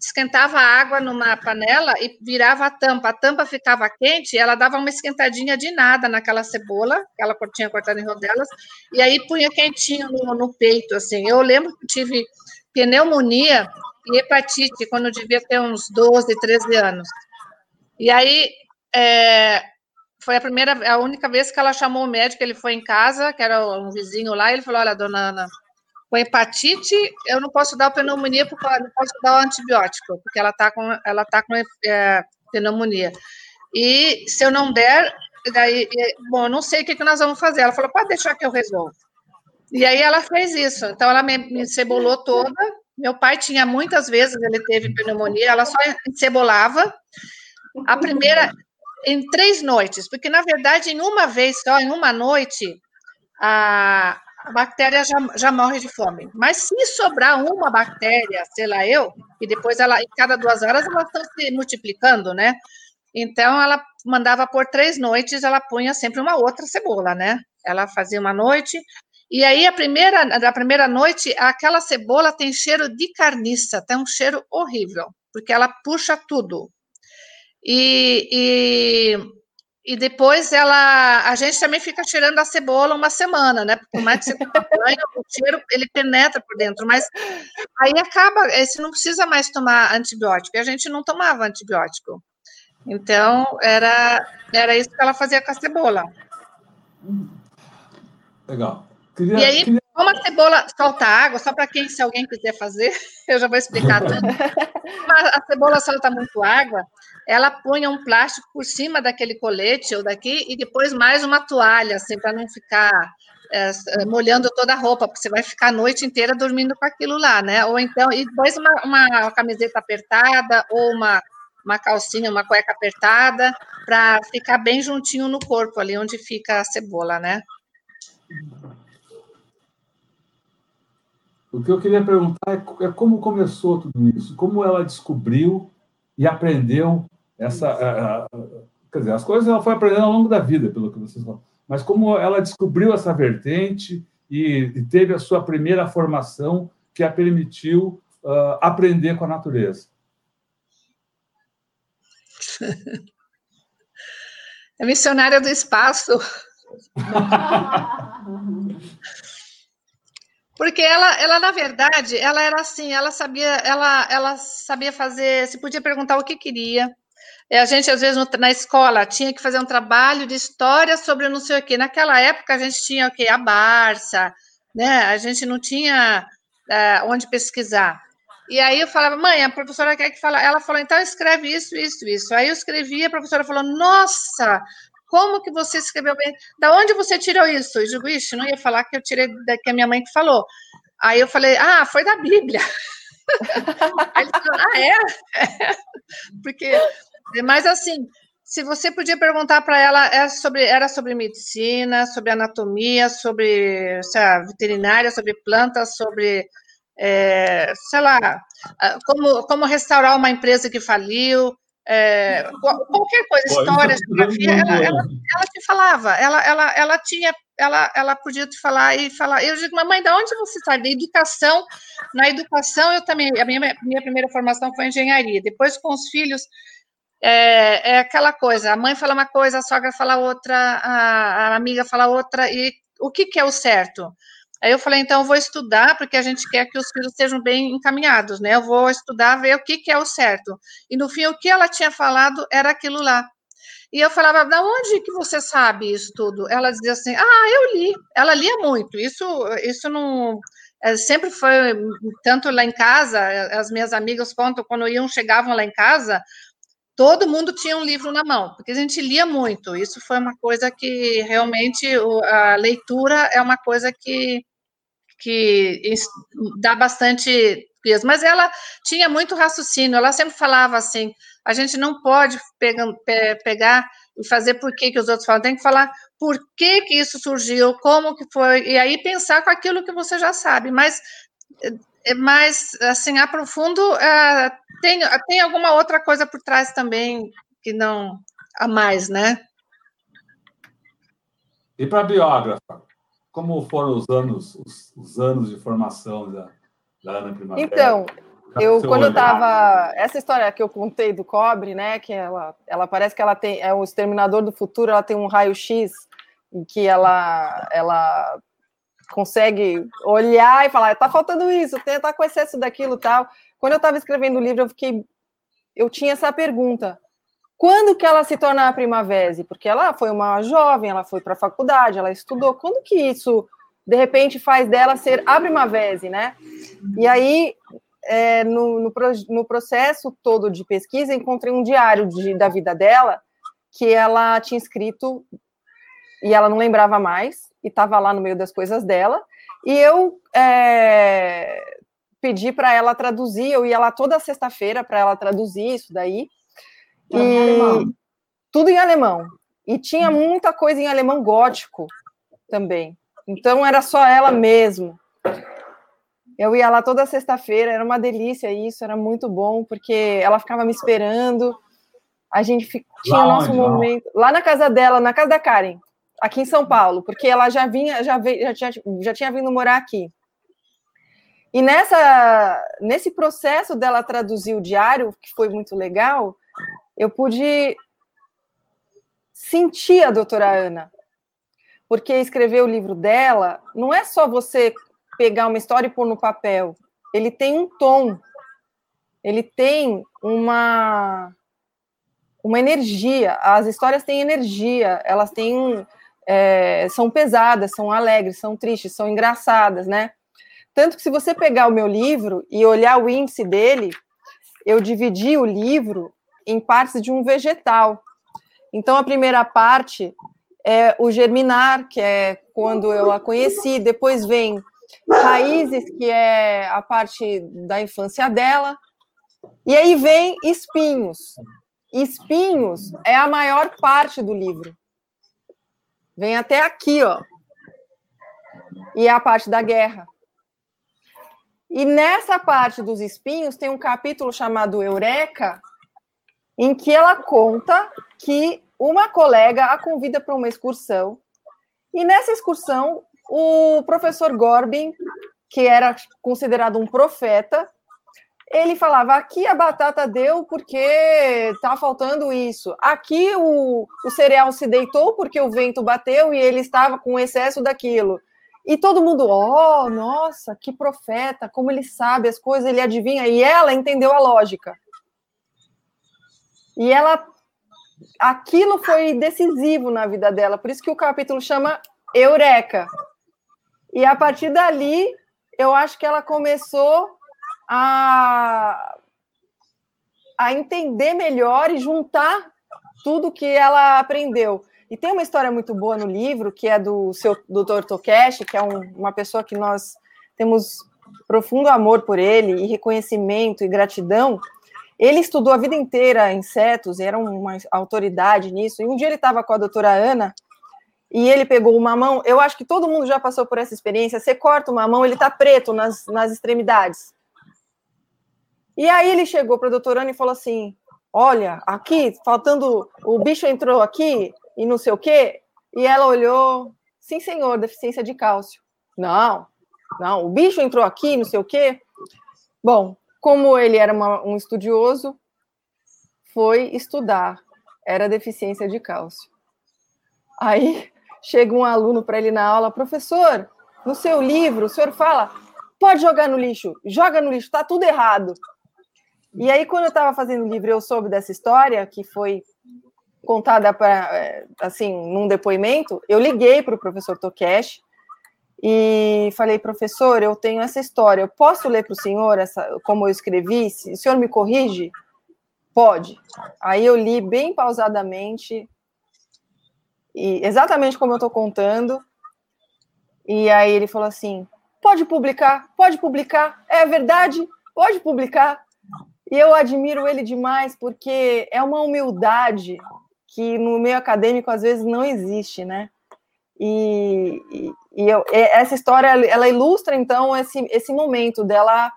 esquentava a água numa panela e virava a tampa. A tampa ficava quente, ela dava uma esquentadinha de nada naquela cebola, que ela tinha cortado em rodelas, e aí punha quentinho no, no peito, assim. Eu lembro que tive pneumonia e hepatite quando eu devia ter uns 12, 13 anos. E aí, é, foi a primeira, a única vez que ela chamou o médico, ele foi em casa, que era um vizinho lá, e ele falou, olha, dona Ana, com hepatite, eu não posso dar pneumonia porque não posso dar o antibiótico, porque ela está com, ela tá com é, pneumonia. E se eu não der, daí, bom, não sei o que, que nós vamos fazer. Ela falou, pode deixar que eu resolvo. E aí ela fez isso. Então ela me, me cebolou toda. Meu pai tinha muitas vezes, ele teve pneumonia, ela só cebolava. A primeira, em três noites, porque na verdade, em uma vez só, em uma noite, a, a bactéria já, já morre de fome. Mas se sobrar uma bactéria, sei lá eu, e depois ela, em cada duas horas, elas estão se multiplicando, né? Então, ela mandava por três noites, ela punha sempre uma outra cebola, né? Ela fazia uma noite, e aí a primeira, da primeira noite, aquela cebola tem cheiro de carniça, tem um cheiro horrível, porque ela puxa tudo. E, e e depois ela, a gente também fica tirando a cebola uma semana, né? Por mais que você banho, o cheiro ele penetra por dentro, mas aí acaba, você não precisa mais tomar antibiótico. E a gente não tomava antibiótico. Então era era isso que ela fazia com a cebola. Legal. Queria, e aí, queria... como a cebola solta água, só para quem, se alguém quiser fazer, eu já vou explicar tudo. a cebola solta muito água, ela punha um plástico por cima daquele colete ou daqui e depois mais uma toalha, assim, para não ficar é, molhando toda a roupa, porque você vai ficar a noite inteira dormindo com aquilo lá, né? Ou então, e depois uma, uma camiseta apertada ou uma, uma calcinha, uma cueca apertada, para ficar bem juntinho no corpo, ali onde fica a cebola, né? O que eu queria perguntar é, é como começou tudo isso, como ela descobriu e aprendeu essa. quer dizer, as coisas ela foi aprendendo ao longo da vida, pelo que vocês falam, mas como ela descobriu essa vertente e, e teve a sua primeira formação que a permitiu uh, aprender com a natureza. É missionária do espaço. Porque ela, ela, na verdade, ela era assim, ela sabia, ela, ela sabia fazer, se podia perguntar o que queria. E a gente, às vezes, na escola, tinha que fazer um trabalho de história sobre não sei o quê. Naquela época, a gente tinha o quê? A Barça, né? A gente não tinha uh, onde pesquisar. E aí eu falava, mãe, a professora quer que fale. Ela falou, então escreve isso, isso, isso. Aí eu escrevi, a professora falou, nossa, como que você escreveu bem? Da onde você tirou isso? Eu digo, ixi, não ia falar que eu tirei da que a minha mãe que falou. Aí eu falei, ah, foi da Bíblia. Aí ele falou, ah, é? Porque, mas assim, se você podia perguntar para ela, era é sobre, era sobre medicina, sobre anatomia, sobre lá, veterinária, sobre plantas, sobre, é, sei lá, como, como restaurar uma empresa que faliu, é, qualquer coisa, história, geografia, ela, ela, ela, te falava, ela, ela, ela tinha, ela, ela podia te falar e falar. Eu digo, mamãe, de onde você sai? Da educação. Na educação, eu também, a minha, minha primeira formação foi engenharia. Depois, com os filhos, é, é aquela coisa: a mãe fala uma coisa, a sogra fala outra, a, a amiga fala outra, e o que, que é o certo? Aí eu falei, então eu vou estudar, porque a gente quer que os filhos sejam bem encaminhados, né? Eu vou estudar, ver o que, que é o certo. E no fim, o que ela tinha falado era aquilo lá. E eu falava, da onde que você sabe isso tudo? Ela dizia assim, ah, eu li. Ela lia muito. Isso, isso não é, sempre foi tanto lá em casa. As minhas amigas contam quando iam chegavam lá em casa, todo mundo tinha um livro na mão, porque a gente lia muito. Isso foi uma coisa que realmente a leitura é uma coisa que que dá bastante peso. Mas ela tinha muito raciocínio, ela sempre falava assim: a gente não pode pegar, pegar e fazer por que, que os outros falam, tem que falar por que, que isso surgiu, como que foi, e aí pensar com aquilo que você já sabe. Mas, é, mas assim, a profundo, é, tem, tem alguma outra coisa por trás também que não a mais, né? E para biógrafa, como foram os anos, os, os anos de formação da, da Ana Primavera? Então, eu quando eu estava essa história que eu contei do cobre, né, que ela, ela parece que ela tem é o exterminador do futuro, ela tem um raio X em que ela ela consegue olhar e falar, tá faltando isso, tá com excesso daquilo, tal. Quando eu estava escrevendo o livro, eu fiquei eu tinha essa pergunta: quando que ela se torna a Primavera? Porque ela foi uma jovem, ela foi para a faculdade, ela estudou. Quando que isso, de repente, faz dela ser a Primavera, né? E aí, é, no, no, no, processo todo de pesquisa, encontrei um diário de, da vida dela que ela tinha escrito e ela não lembrava mais, e estava lá no meio das coisas dela. E eu é, pedi para ela traduzir, eu ia lá toda sexta-feira para ela traduzir isso daí. E em tudo em alemão. E tinha muita coisa em alemão gótico também. Então era só ela mesmo. Eu ia lá toda sexta-feira, era uma delícia isso, era muito bom, porque ela ficava me esperando. A gente tinha lá nosso momento lá? lá na casa dela, na casa da Karen, aqui em São Paulo, porque ela já vinha, já, veio, já, tinha, já tinha vindo morar aqui. E nessa, nesse processo dela traduzir o diário, que foi muito legal, eu pude sentir a doutora Ana, porque escrever o livro dela não é só você pegar uma história e pôr no papel, ele tem um tom, ele tem uma uma energia. As histórias têm energia, elas têm é, são pesadas, são alegres, são tristes, são engraçadas, né? Tanto que se você pegar o meu livro e olhar o índice dele, eu dividi o livro em partes de um vegetal. Então, a primeira parte é o germinar, que é quando eu a conheci, depois vem raízes, que é a parte da infância dela, e aí vem espinhos. Espinhos é a maior parte do livro. Vem até aqui, ó. E é a parte da guerra. E nessa parte dos espinhos tem um capítulo chamado Eureka, em que ela conta que uma colega a convida para uma excursão. E nessa excursão, o professor Gorbin, que era considerado um profeta, ele falava: aqui a batata deu porque está faltando isso. Aqui o, o cereal se deitou porque o vento bateu e ele estava com excesso daquilo. E todo mundo, oh, nossa, que profeta, como ele sabe as coisas, ele adivinha. E ela entendeu a lógica. E ela, aquilo foi decisivo na vida dela. Por isso que o capítulo chama Eureka. E a partir dali, eu acho que ela começou a, a entender melhor e juntar tudo que ela aprendeu. E tem uma história muito boa no livro, que é do seu Dr. Tokeshi, que é um, uma pessoa que nós temos profundo amor por ele, e reconhecimento e gratidão. Ele estudou a vida inteira insetos, era uma autoridade nisso. E um dia ele estava com a doutora Ana, e ele pegou uma mão. Eu acho que todo mundo já passou por essa experiência. Você corta uma mão, ele está preto nas, nas extremidades. E aí ele chegou para a doutora Ana e falou assim: Olha, aqui, faltando. O bicho entrou aqui, e não sei o quê. E ela olhou, sim, senhor, deficiência de cálcio. Não, não, o bicho entrou aqui, não sei o quê. Bom, como ele era uma, um estudioso, foi estudar. Era deficiência de cálcio. Aí chega um aluno para ele na aula, professor, no seu livro, o senhor fala, pode jogar no lixo, joga no lixo, está tudo errado. E aí, quando eu estava fazendo o livro, eu soube dessa história, que foi contada para é, assim num depoimento, eu liguei para o professor Tokesh e falei, professor, eu tenho essa história, eu posso ler para o senhor essa, como eu escrevi? O senhor me corrige? Pode. Aí eu li bem pausadamente, e exatamente como eu estou contando. E aí ele falou assim: pode publicar, pode publicar, é verdade, pode publicar. E eu admiro ele demais, porque é uma humildade que no meio acadêmico às vezes não existe, né? E, e, eu, essa história ela ilustra então esse, esse momento dela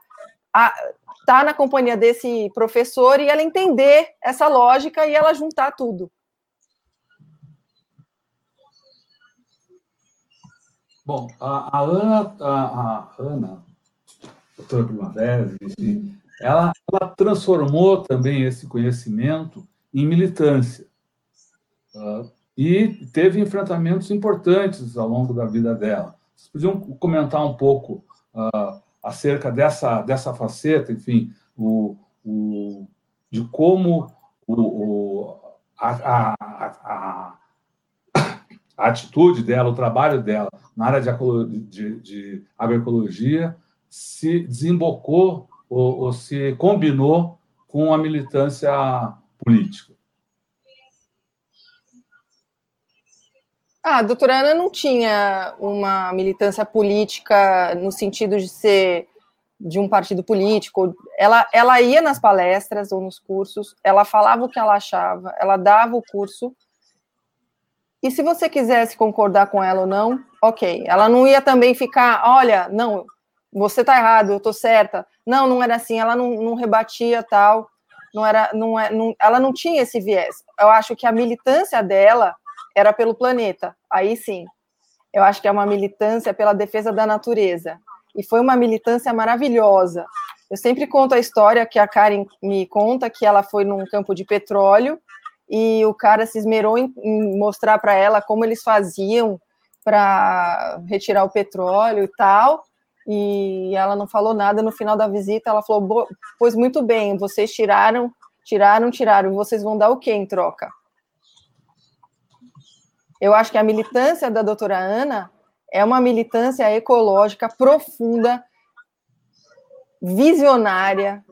estar tá na companhia desse professor e ela entender essa lógica e ela juntar tudo. Bom, a, a Ana, a, a Ana, doutora Primavera, ela, ela transformou também esse conhecimento em militância. Uh, e teve enfrentamentos importantes ao longo da vida dela. Vocês podiam comentar um pouco uh, acerca dessa, dessa faceta, enfim, o, o, de como o, o a, a, a, a, atitude dela, o trabalho dela na área de, de, de agroecologia se desembocou ou, ou se combinou com a militância política. Ah, a doutora Ana não tinha uma militância política no sentido de ser de um partido político. Ela, ela ia nas palestras ou nos cursos, ela falava o que ela achava, ela dava o curso. E se você quisesse concordar com ela ou não, ok. Ela não ia também ficar, olha, não, você está errado, eu estou certa. Não, não era assim. Ela não, não rebatia tal. Não era, não, é, não, ela não tinha esse viés. Eu acho que a militância dela era pelo planeta. Aí sim, eu acho que é uma militância pela defesa da natureza. E foi uma militância maravilhosa. Eu sempre conto a história que a Karen me conta que ela foi num campo de petróleo e o cara se esmerou em, mostrar para ela como eles faziam para retirar o petróleo e tal. E ela não falou nada no final da visita. Ela falou: Pois muito bem, vocês tiraram, tiraram, tiraram. Vocês vão dar o que em troca? Eu acho que a militância da doutora Ana é uma militância ecológica profunda, visionária.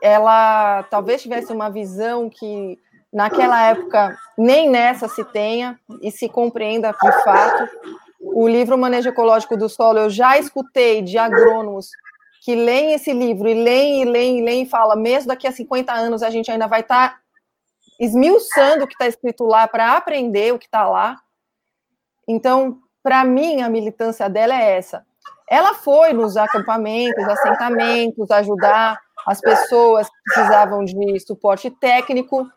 ela talvez tivesse uma visão que naquela época nem nessa se tenha e se compreenda de fato. O livro Manejo Ecológico do Solo, eu já escutei de agrônomos que leem esse livro e leem, e leem, e leem e fala, mesmo daqui a 50 anos a gente ainda vai estar tá esmiuçando o que está escrito lá para aprender o que está lá. Então, para mim, a militância dela é essa. Ela foi nos acampamentos, assentamentos, ajudar as pessoas que precisavam de suporte técnico,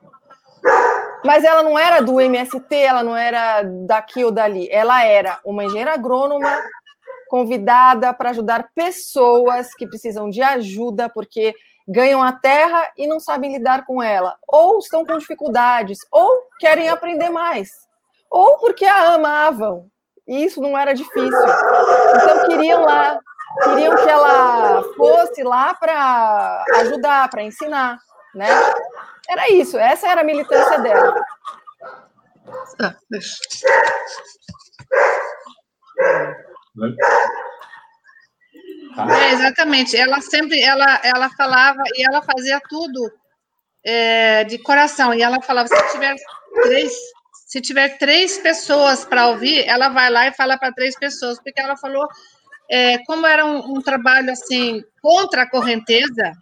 mas ela não era do MST, ela não era daqui ou dali, ela era uma engenheira agrônoma convidada para ajudar pessoas que precisam de ajuda porque ganham a terra e não sabem lidar com ela, ou estão com dificuldades, ou querem aprender mais, ou porque a amavam. E isso não era difícil. Então queriam lá, queriam que ela fosse lá para ajudar, para ensinar, né? Era isso, essa era a militância dela. Ah, deixa. É, exatamente. Ela sempre, ela, ela falava e ela fazia tudo é, de coração. E ela falava, se tiver três, se tiver três pessoas para ouvir, ela vai lá e fala para três pessoas, porque ela falou, é, como era um, um, trabalho assim contra a correnteza,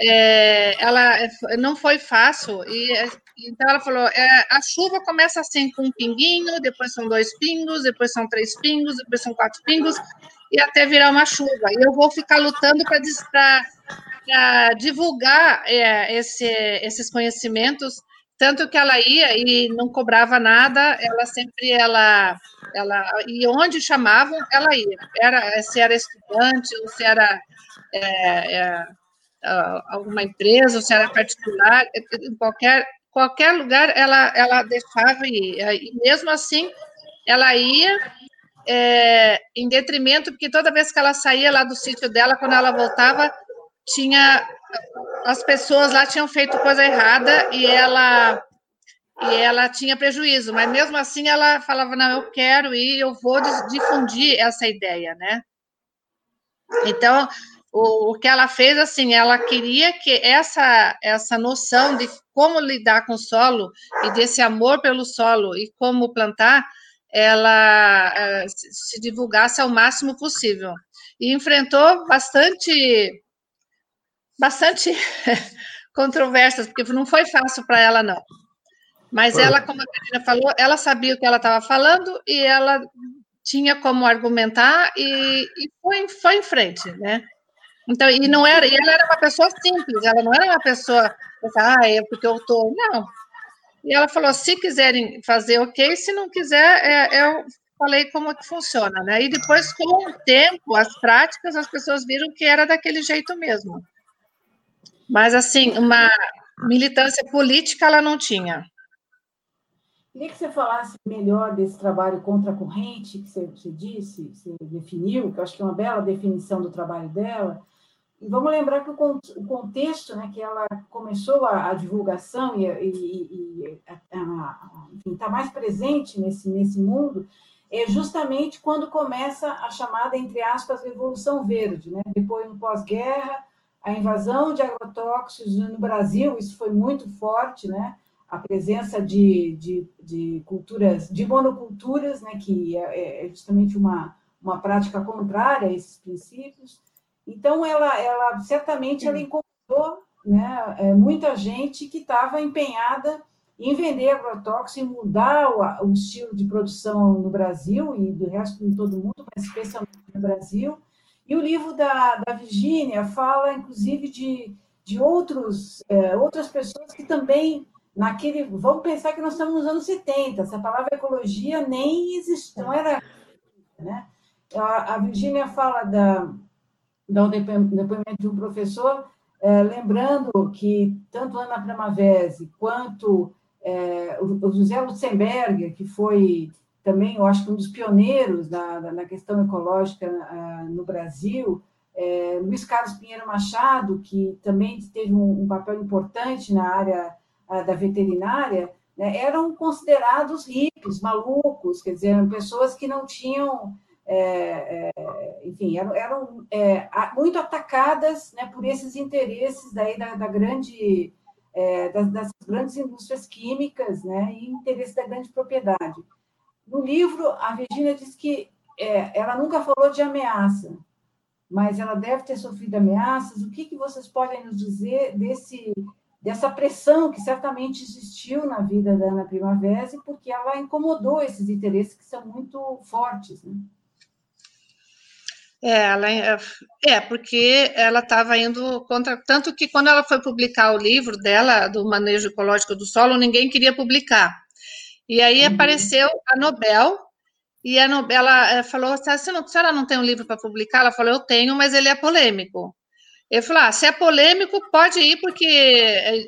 é, ela não foi fácil e então ela falou, é, a chuva começa assim com um pinguinho, depois são dois pingos, depois são três pingos, depois são quatro pingos, e até virar uma chuva. E eu vou ficar lutando para divulgar é, esse, esses conhecimentos, tanto que ela ia e não cobrava nada, ela sempre, ela, ela e onde chamavam, ela ia. Era, se era estudante, ou se era... É, é, alguma empresa, ou se era particular, em qualquer qualquer lugar ela, ela deixava ir. E mesmo assim, ela ia é, em detrimento, porque toda vez que ela saía lá do sítio dela, quando ela voltava, tinha as pessoas lá tinham feito coisa errada e ela e ela tinha prejuízo, mas mesmo assim ela falava não, eu quero ir, eu vou difundir essa ideia, né? Então o, o que ela fez, assim, ela queria que essa, essa noção de como lidar com o solo e desse amor pelo solo e como plantar, ela é, se divulgasse ao máximo possível. E enfrentou bastante, bastante controvérsias, porque não foi fácil para ela, não. Mas foi. ela, como a Karina falou, ela sabia o que ela estava falando e ela tinha como argumentar e, e foi, foi em frente, né? Então, e não era, e ela era uma pessoa simples, ela não era uma pessoa, ah, é porque eu tô, não. E ela falou, se quiserem fazer, ok, se não quiser, é, eu falei como que funciona, né? E depois, com o tempo, as práticas, as pessoas viram que era daquele jeito mesmo. Mas, assim, uma militância política ela não tinha. Queria que você falasse melhor desse trabalho contra a corrente que você, você disse, você definiu, que eu acho que é uma bela definição do trabalho dela, e vamos lembrar que o, contexto, né, que ela começou a, a divulgação e, está mais presente nesse, nesse mundo, é justamente quando começa a chamada, entre aspas, Revolução Verde. Né? Depois, no pós-guerra, a invasão de agrotóxicos no Brasil, isso foi muito forte, né? a presença de, de, de culturas, de monoculturas, né? que é, é justamente uma, uma prática contrária a esses princípios, então, ela, ela certamente ela encontrou né, é, muita gente que estava empenhada em vender agrotóxico, em mudar o, o, estilo de produção no Brasil e do resto de todo mundo, mas especialmente no Brasil. E o livro da, da Virgínia fala, inclusive, de, de outros, é, outras pessoas que também, naquele. Vamos pensar que nós estamos nos anos 70, essa palavra ecologia nem existia, não era. Né? A, a Virgínia fala da, dar um depoimento de um professor, é, lembrando que tanto Ana Primavera quanto é, o José Lutzenberger, que foi também, eu acho um dos pioneiros na questão ecológica uh, no Brasil, é, Luiz Carlos Pinheiro Machado, que também teve um, um papel importante na área uh, da veterinária, né, eram considerados hippies, malucos, quer dizer, pessoas que não tinham é, é, enfim, eram, eram é, muito atacadas né, por esses interesses daí da, da grande, é, das, das, grandes indústrias químicas né, e interesse da grande propriedade. No livro, a Virginia diz que é, ela nunca falou de ameaça, mas ela deve ter sofrido ameaças. O que, que vocês podem nos dizer desse, dessa pressão que certamente existiu na vida da Ana Primavera, porque ela incomodou esses interesses que são muito fortes? Né? É, ela, é, é, porque ela estava indo contra. Tanto que quando ela foi publicar o livro dela, do manejo ecológico do solo, ninguém queria publicar. E aí uhum. apareceu a Nobel, e a Nobel ela eh, falou: se, a senhora não tem um livro para publicar? Ela falou: eu tenho, mas ele é polêmico. Eu falei: ah, se é polêmico, pode ir, porque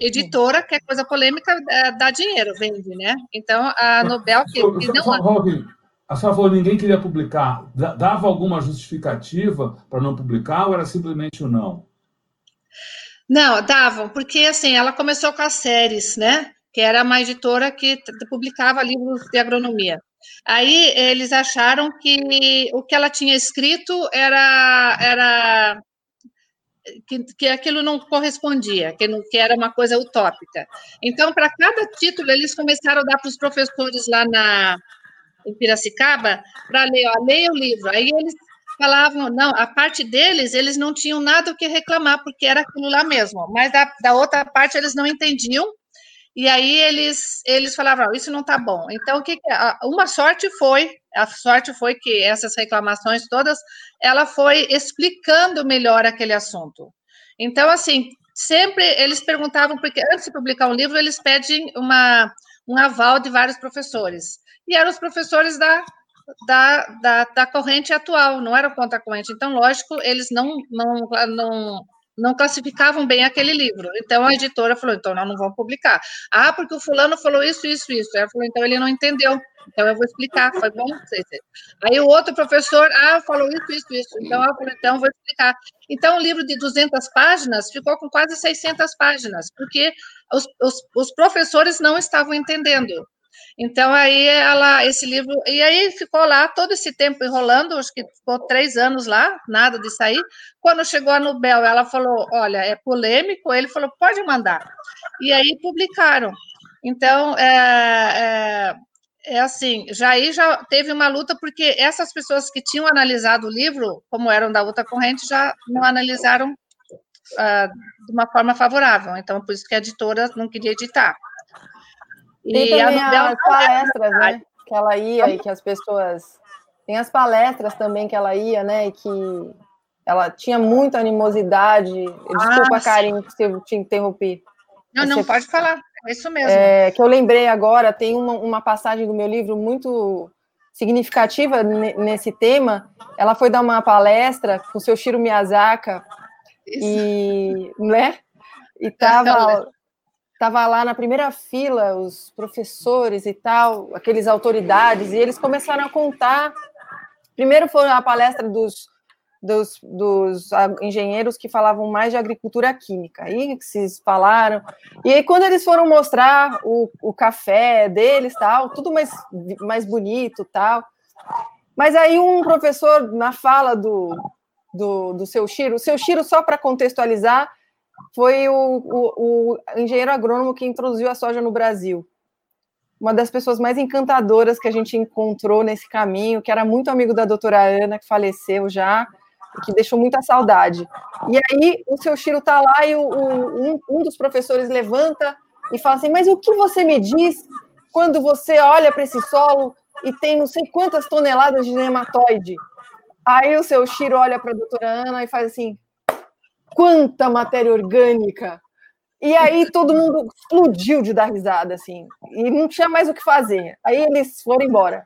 editora, que é coisa polêmica, eh, dá dinheiro, vende, né? Então a Nobel. Que, que não... A senhora falou ninguém queria publicar. Dava alguma justificativa para não publicar ou era simplesmente o um não? Não, davam, porque assim, ela começou com as séries, né? Que era uma editora que publicava livros de agronomia. Aí eles acharam que o que ela tinha escrito era, era que, que aquilo não correspondia, que, não, que era uma coisa utópica. Então, para cada título, eles começaram a dar para os professores lá na, em Piracicaba para ler, ó, leia o livro. Aí eles falavam, não, a parte deles, eles não tinham nada o que reclamar, porque era aquilo lá mesmo, mas da, da outra parte eles não entendiam, e aí eles, eles falavam, oh, isso não está bom. Então, o que, uma sorte foi, a sorte foi que essas reclamações todas, ela foi explicando melhor aquele assunto. Então, assim, sempre eles perguntavam, porque antes de publicar um livro, eles pedem uma, um aval de vários professores e eram os professores da, da, da, da corrente atual, não eram contra a corrente. Então, lógico, eles não, não, não, não classificavam bem aquele livro. Então, a editora falou, então, nós não vamos publicar. Ah, porque o fulano falou isso, isso, isso. Ela falou, então, ele não entendeu. Então, eu vou explicar. Foi bom? Aí, o outro professor, ah, falou isso, isso, isso. Então, eu falei, então, vou explicar. Então, o livro de 200 páginas ficou com quase 600 páginas, porque os, os, os professores não estavam entendendo. Então, aí ela, esse livro, e aí ficou lá todo esse tempo enrolando, acho que ficou três anos lá, nada de sair. Quando chegou a Nobel, ela falou: Olha, é polêmico. Ele falou: Pode mandar. E aí publicaram. Então, é, é, é assim, já aí já teve uma luta, porque essas pessoas que tinham analisado o livro, como eram da outra corrente, já não analisaram uh, de uma forma favorável. Então, por isso que a editora não queria editar. Tem e também as palestras, né? Que ela ia e que as pessoas. Tem as palestras também que ela ia, né? E que ela tinha muita animosidade. Desculpa, ah, Karim, se eu te interrompi. Não, não, pode falar. É isso mesmo. É, que eu lembrei agora, tem uma, uma passagem do meu livro muito significativa nesse tema. Ela foi dar uma palestra com o seu Shiro Miyazaki Isso. e, né? E tava estava lá na primeira fila os professores e tal, aqueles autoridades, e eles começaram a contar. Primeiro foi a palestra dos, dos, dos engenheiros que falavam mais de agricultura química, aí vocês falaram. E aí, quando eles foram mostrar o, o café deles, tal, tudo mais, mais bonito, tal. Mas aí um professor, na fala do, do, do seu Chiro, o seu Chiro, só para contextualizar, foi o, o, o engenheiro agrônomo que introduziu a soja no Brasil. Uma das pessoas mais encantadoras que a gente encontrou nesse caminho, que era muito amigo da doutora Ana, que faleceu já, que deixou muita saudade. E aí o seu Chiro está lá e o, o, um, um dos professores levanta e fala assim: Mas o que você me diz quando você olha para esse solo e tem não sei quantas toneladas de nematóide? Aí o seu Chiro olha para a doutora Ana e faz assim: quanta matéria orgânica. E aí todo mundo explodiu de dar risada, assim, e não tinha mais o que fazer. Aí eles foram embora.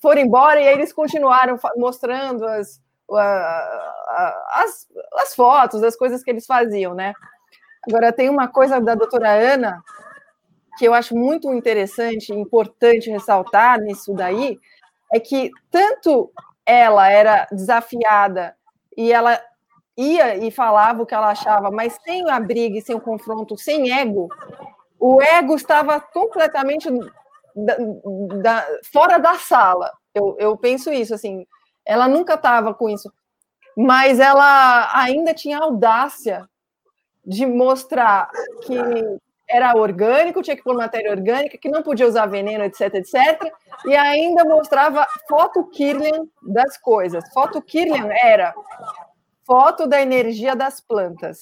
Foram embora e aí eles continuaram mostrando as, as, as fotos, as coisas que eles faziam, né? Agora, tem uma coisa da doutora Ana que eu acho muito interessante e importante ressaltar nisso daí, é que tanto ela era desafiada e ela ia e falava o que ela achava, mas sem a briga sem o confronto, sem ego, o ego estava completamente da, da, fora da sala. Eu, eu penso isso, assim, ela nunca estava com isso. Mas ela ainda tinha audácia de mostrar que era orgânico, tinha que pôr matéria orgânica, que não podia usar veneno, etc, etc. E ainda mostrava foto Kirlian das coisas. Foto Kirlian era foto da energia das plantas.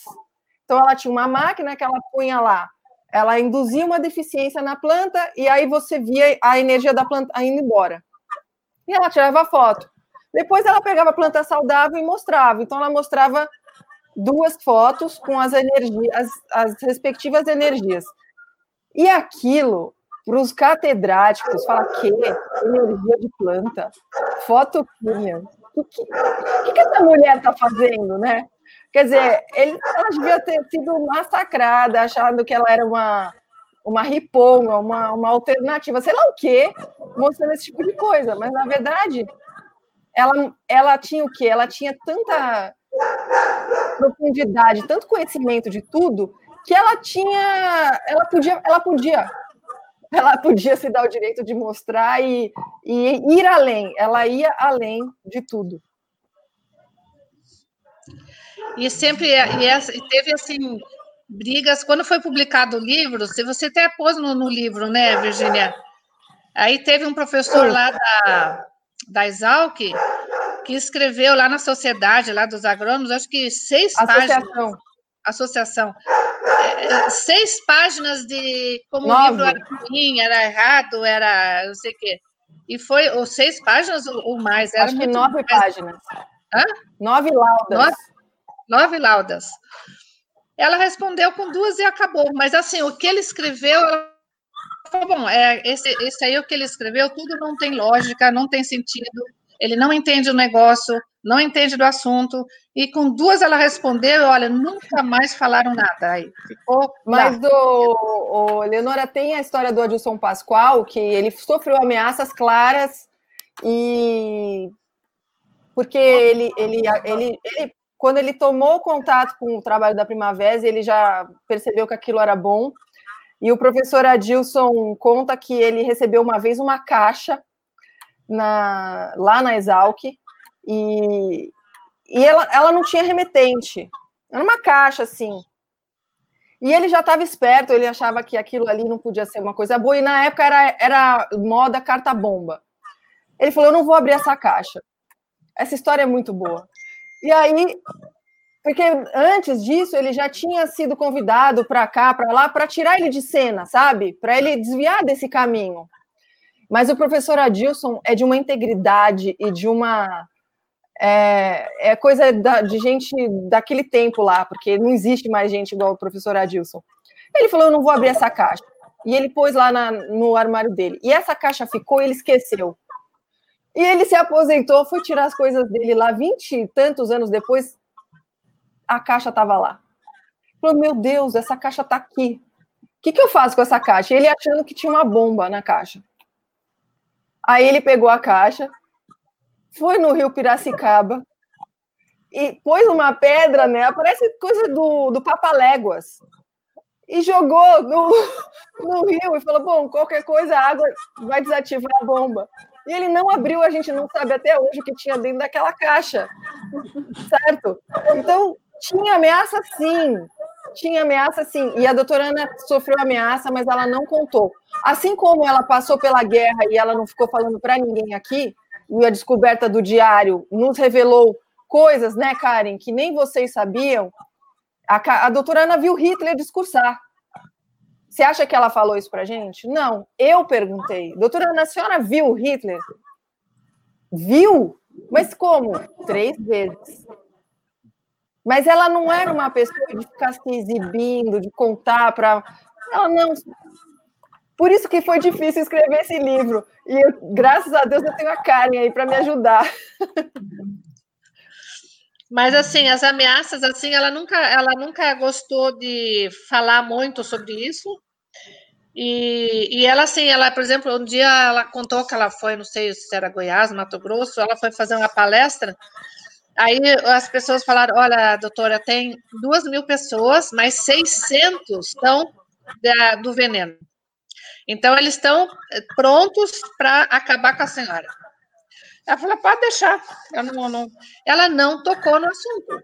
Então ela tinha uma máquina que ela punha lá, ela induzia uma deficiência na planta e aí você via a energia da planta indo embora. E ela tirava foto. Depois ela pegava a planta saudável e mostrava. Então ela mostrava duas fotos com as energias, as, as respectivas energias. E aquilo, para os catedráticos, fala que energia de planta, foto O que, o que essa mulher está fazendo, né? Quer dizer, ele, ela devia ter sido massacrada, achando que ela era uma, uma riponga, uma, uma alternativa, sei lá o quê, mostrando esse tipo de coisa. Mas, na verdade, ela, ela tinha o quê? Ela tinha tanta profundidade, tanto conhecimento de tudo, que ela tinha, ela podia, ela podia, ela podia se dar o direito de mostrar e, e ir além. Ela ia além de tudo. E sempre e teve assim brigas quando foi publicado o livro. Se você até pôs no, no livro, né, Virginia? Aí teve um professor lá da, da Exalc que escreveu lá na sociedade, lá dos agrônomos, acho que seis Associação. páginas. Associação. É, é, seis páginas de como Nove. o livro era ruim, era errado, era não sei o quê. E foi, ou seis páginas ou mais? Era acho que nove mais... páginas. Hã? Nove laudas. Nove, nove laudas. Ela respondeu com duas e acabou. Mas assim, o que ele escreveu, ela falou, bom, é, esse, esse aí o que ele escreveu, tudo não tem lógica, não tem sentido ele não entende o negócio, não entende do assunto, e com duas ela respondeu, olha, nunca mais falaram nada. Aí ficou. Mas do, o, Leonora tem a história do Adilson Pascoal, que ele sofreu ameaças claras e porque ele, ele, ele, ele quando ele tomou contato com o trabalho da Primavera, ele já percebeu que aquilo era bom. E o professor Adilson conta que ele recebeu uma vez uma caixa na, lá na Exalc e, e ela, ela não tinha remetente. Era uma caixa, assim. E ele já estava esperto, ele achava que aquilo ali não podia ser uma coisa boa, e na época era, era moda carta-bomba. Ele falou: Eu não vou abrir essa caixa. Essa história é muito boa. E aí, porque antes disso, ele já tinha sido convidado para cá, para lá, para tirar ele de cena, sabe? Para ele desviar desse caminho. Mas o professor Adilson é de uma integridade e de uma. É, é coisa da, de gente daquele tempo lá, porque não existe mais gente igual o professor Adilson. Ele falou: Eu não vou abrir essa caixa. E ele pôs lá na, no armário dele. E essa caixa ficou, ele esqueceu. E ele se aposentou, foi tirar as coisas dele lá, vinte e tantos anos depois, a caixa estava lá. Falou: Meu Deus, essa caixa está aqui. O que, que eu faço com essa caixa? Ele achando que tinha uma bomba na caixa. Aí ele pegou a caixa, foi no rio Piracicaba e pôs uma pedra nela, parece coisa do, do Papaléguas, e jogou no, no rio e falou: Bom, qualquer coisa, a água vai desativar a bomba. E ele não abriu, a gente não sabe até hoje o que tinha dentro daquela caixa, certo? Então, tinha ameaça sim, tinha ameaça sim. E a doutora Ana sofreu ameaça, mas ela não contou. Assim como ela passou pela guerra e ela não ficou falando para ninguém aqui, e a descoberta do diário nos revelou coisas, né, Karen, que nem vocês sabiam. A, a doutora Ana viu Hitler discursar. Você acha que ela falou isso para gente? Não, eu perguntei. Doutora Ana, a senhora viu Hitler? Viu? Mas como? Três vezes. Mas ela não era uma pessoa de ficar se exibindo, de contar para. Ela não. Por isso que foi difícil escrever esse livro. E eu, graças a Deus eu tenho a Karen aí para me ajudar. Mas assim, as ameaças, assim, ela nunca, ela nunca gostou de falar muito sobre isso. E, e ela, assim, ela, por exemplo, um dia ela contou que ela foi, não sei se era Goiás, Mato Grosso, ela foi fazer uma palestra Aí as pessoas falaram: olha, doutora, tem duas mil pessoas, mas 600 estão da, do veneno. Então, eles estão eh, prontos para acabar com a senhora. Ela falou, pode deixar. Não, não... Ela não tocou no assunto.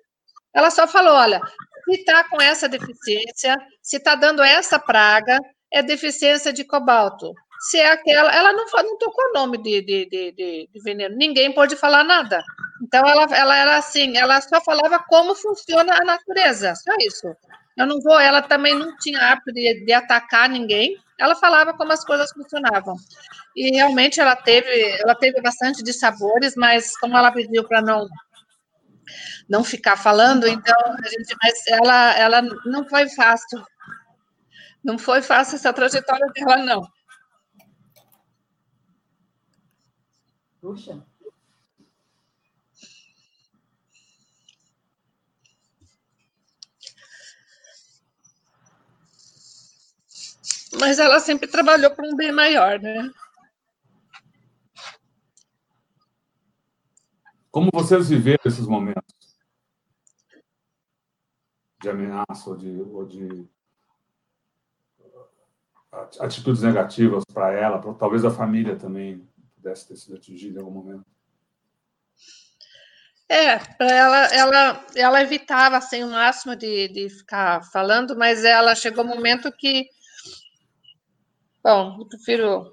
Ela só falou, olha, se está com essa deficiência, se está dando essa praga, é deficiência de cobalto. Se é aquela, ela não, não tocou nome de, de, de, de, veneno, ninguém pode falar nada. Então, ela, ela era assim, ela só falava como funciona a natureza, só isso. Eu não vou, ela também não tinha hábito de, de atacar ninguém, ela falava como as coisas funcionavam. E realmente ela teve, ela teve bastante de sabores, mas como ela pediu para não não ficar falando, então a gente, mas ela ela não foi fácil. Não foi fácil essa trajetória dela não. Puxa. Mas ela sempre trabalhou para um bem maior, né? Como vocês viveram esses momentos de ameaça ou de, ou de atitudes negativas para ela, pra, talvez a família também pudesse ter sido atingida em algum momento? É, para ela, ela, ela evitava assim o máximo de, de ficar falando, mas ela chegou um momento que Bom, eu prefiro.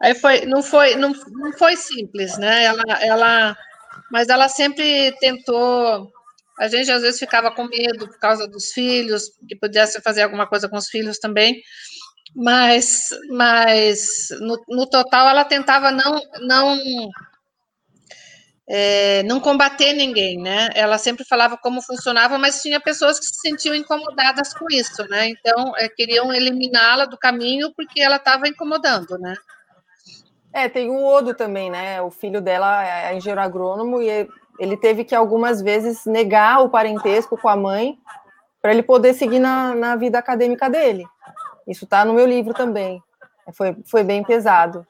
Aí foi, não foi, não, não foi simples, né? Ela, ela, mas ela sempre tentou. A gente às vezes ficava com medo por causa dos filhos, que pudesse fazer alguma coisa com os filhos também. Mas, mas no, no total ela tentava não, não é, não combater ninguém, né? Ela sempre falava como funcionava, mas tinha pessoas que se sentiam incomodadas com isso, né? Então, é, queriam eliminá-la do caminho porque ela estava incomodando, né? É, tem o Odo também, né? O filho dela é engenheiro agrônomo e ele teve que algumas vezes negar o parentesco com a mãe para ele poder seguir na, na vida acadêmica dele. Isso está no meu livro também. Foi, foi bem pesado.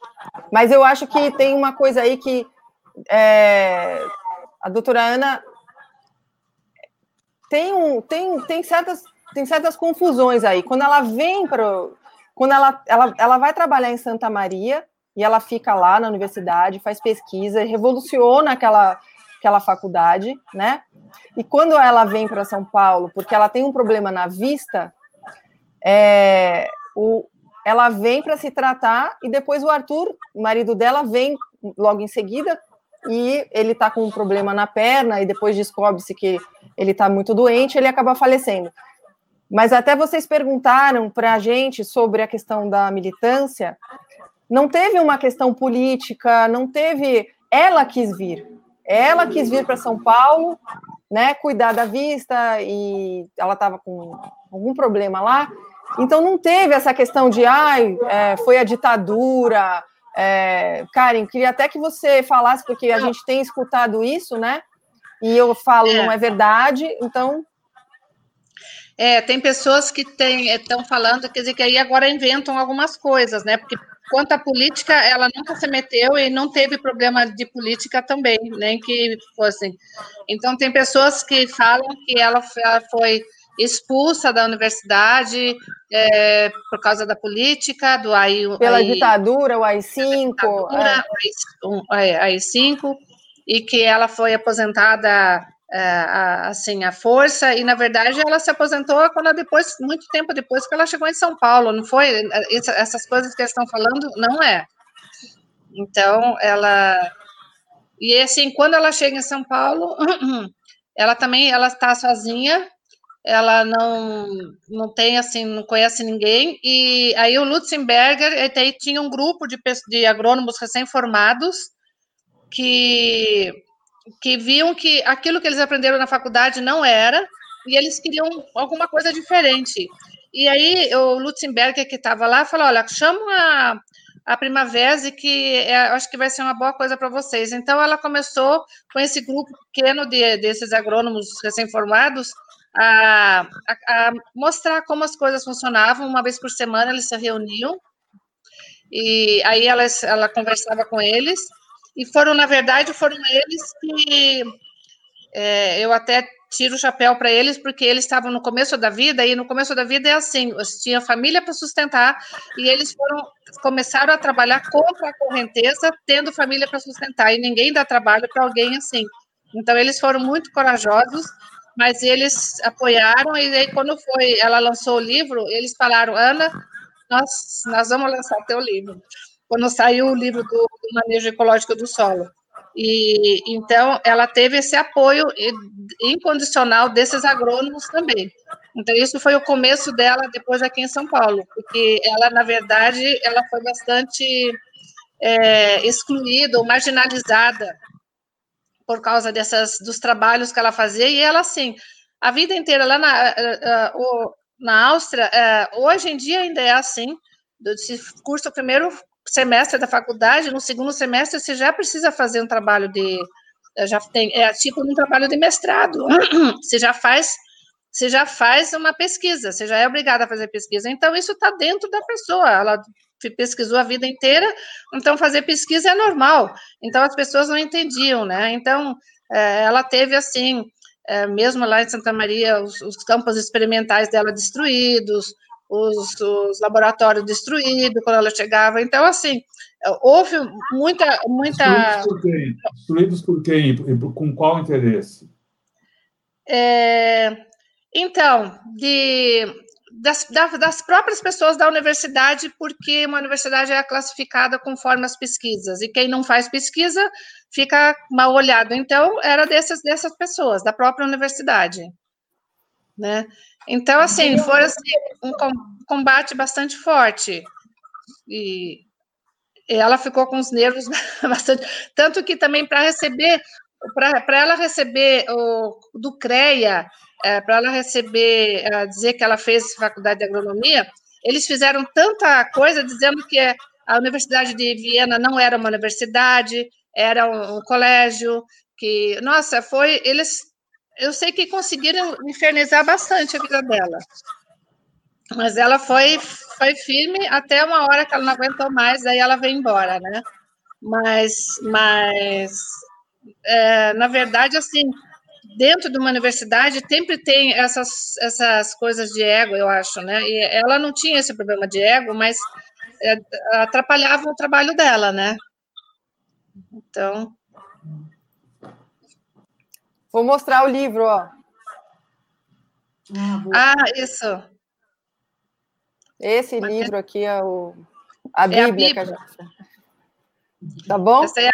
Mas eu acho que tem uma coisa aí que é, a doutora Ana tem, um, tem, tem, certas, tem certas confusões aí. Quando ela vem para. Quando ela, ela, ela vai trabalhar em Santa Maria e ela fica lá na universidade, faz pesquisa, revoluciona aquela, aquela faculdade, né? E quando ela vem para São Paulo, porque ela tem um problema na vista, é, o, ela vem para se tratar e depois o Arthur, marido dela, vem logo em seguida e ele está com um problema na perna e depois descobre-se que ele está muito doente, ele acaba falecendo. Mas até vocês perguntaram para a gente sobre a questão da militância, não teve uma questão política, não teve. Ela quis vir, ela quis vir para São Paulo, né, cuidar da vista e ela estava com algum problema lá. Então não teve essa questão de ai, é, foi a ditadura, é, Karen, queria até que você falasse, porque a gente tem escutado isso, né? E eu falo, é. não é verdade, então. É, tem pessoas que estão falando, quer dizer, que aí agora inventam algumas coisas, né? Porque quanto à política, ela nunca se meteu e não teve problema de política também, nem que fossem. Então, tem pessoas que falam que ela, ela foi expulsa da universidade é, por causa da política, do AI... Pela AI, ditadura, o AI-5. Ditadura, é. AI-5, e que ela foi aposentada é, assim, à força, e na verdade ela se aposentou quando depois, muito tempo depois que ela chegou em São Paulo, não foi? Essas coisas que eles estão falando, não é. Então, ela... E assim, quando ela chega em São Paulo, ela também, ela está sozinha, ela não, não tem, assim, não conhece ninguém, e aí o Lutzenberger, aí tinha um grupo de, de agrônomos recém-formados que, que viam que aquilo que eles aprenderam na faculdade não era, e eles queriam alguma coisa diferente. E aí o Lutzenberger, que estava lá, falou, olha, chama a, a Primavera, que é, acho que vai ser uma boa coisa para vocês. Então, ela começou com esse grupo pequeno de, desses agrônomos recém-formados, a, a, a, mostrar como as coisas funcionavam. Uma vez por semana eles se reuniam e aí ela, ela conversava com eles e foram, na verdade, foram eles que é, eu até tiro o chapéu para eles, porque eles estavam no começo da vida, e no começo da vida é assim, tinha família para sustentar, e eles foram, começaram a trabalhar contra a correnteza, tendo família para sustentar, e ninguém dá trabalho para alguém assim. Então, eles foram muito corajosos, mas eles apoiaram, e aí, quando foi, ela lançou o livro, eles falaram, Ana, nós, nós vamos lançar teu livro. Quando saiu o livro do, do manejo ecológico do solo. E então ela teve esse apoio incondicional desses agrônomos também. Então isso foi o começo dela depois aqui em São Paulo, porque ela na verdade ela foi bastante é, excluída ou marginalizada por causa dessas dos trabalhos que ela fazia e ela assim a vida inteira lá na, na Áustria é, hoje em dia ainda é assim se curso primeiro semestre da faculdade, no segundo semestre você já precisa fazer um trabalho de já tem é tipo um trabalho de mestrado. Você já faz você já faz uma pesquisa, você já é obrigada a fazer pesquisa. Então isso está dentro da pessoa. Ela pesquisou a vida inteira, então fazer pesquisa é normal. Então as pessoas não entendiam, né? Então é, ela teve assim, é, mesmo lá em Santa Maria, os, os campos experimentais dela destruídos, os, os laboratórios destruídos quando ela chegava. Então, assim, houve muita. muita... Destruídos por quem? Destruídos por quem? Com qual interesse? É, então, de, das, das, próprias pessoas da universidade, porque uma universidade é classificada conforme as pesquisas, e quem não faz pesquisa fica mal olhado. Então, era dessas, dessas pessoas, da própria universidade. Né? Então, assim, foi assim, um combate bastante forte. E ela ficou com os nervos bastante. Tanto que também para receber, para ela receber o, do CREA, é, para ela receber, é, dizer que ela fez faculdade de agronomia, eles fizeram tanta coisa dizendo que a Universidade de Viena não era uma universidade, era um, um colégio, que, nossa, foi, eles eu sei que conseguiram infernizar bastante a vida dela. Mas ela foi, foi firme até uma hora que ela não aguentou mais, daí ela veio embora, né? Mas, mas é, na verdade, assim, dentro de uma universidade sempre tem essas, essas coisas de ego, eu acho, né? E ela não tinha esse problema de ego, mas é, atrapalhava o trabalho dela, né? Então, Vou mostrar o livro, ó. Ah, ah isso. Esse Mas livro aqui é o a Bíblia, é a Bíblia. que a gente. Tá bom? É...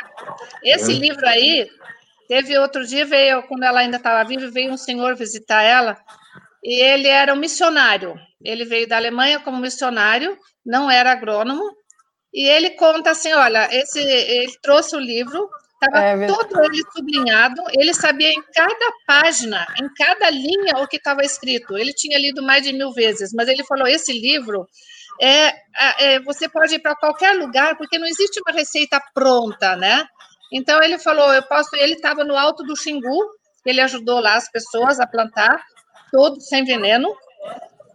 Esse livro aí, teve outro dia, veio, quando ela ainda estava viva, veio um senhor visitar ela, e ele era um missionário. Ele veio da Alemanha como missionário, não era agrônomo, e ele conta assim: olha, esse, ele trouxe o livro, Estava é todo ele sublinhado, ele sabia em cada página, em cada linha, o que estava escrito. Ele tinha lido mais de mil vezes, mas ele falou: esse livro é, é você pode ir para qualquer lugar, porque não existe uma receita pronta, né? Então ele falou: eu posso. Ele estava no alto do Xingu, ele ajudou lá as pessoas a plantar, todo sem veneno.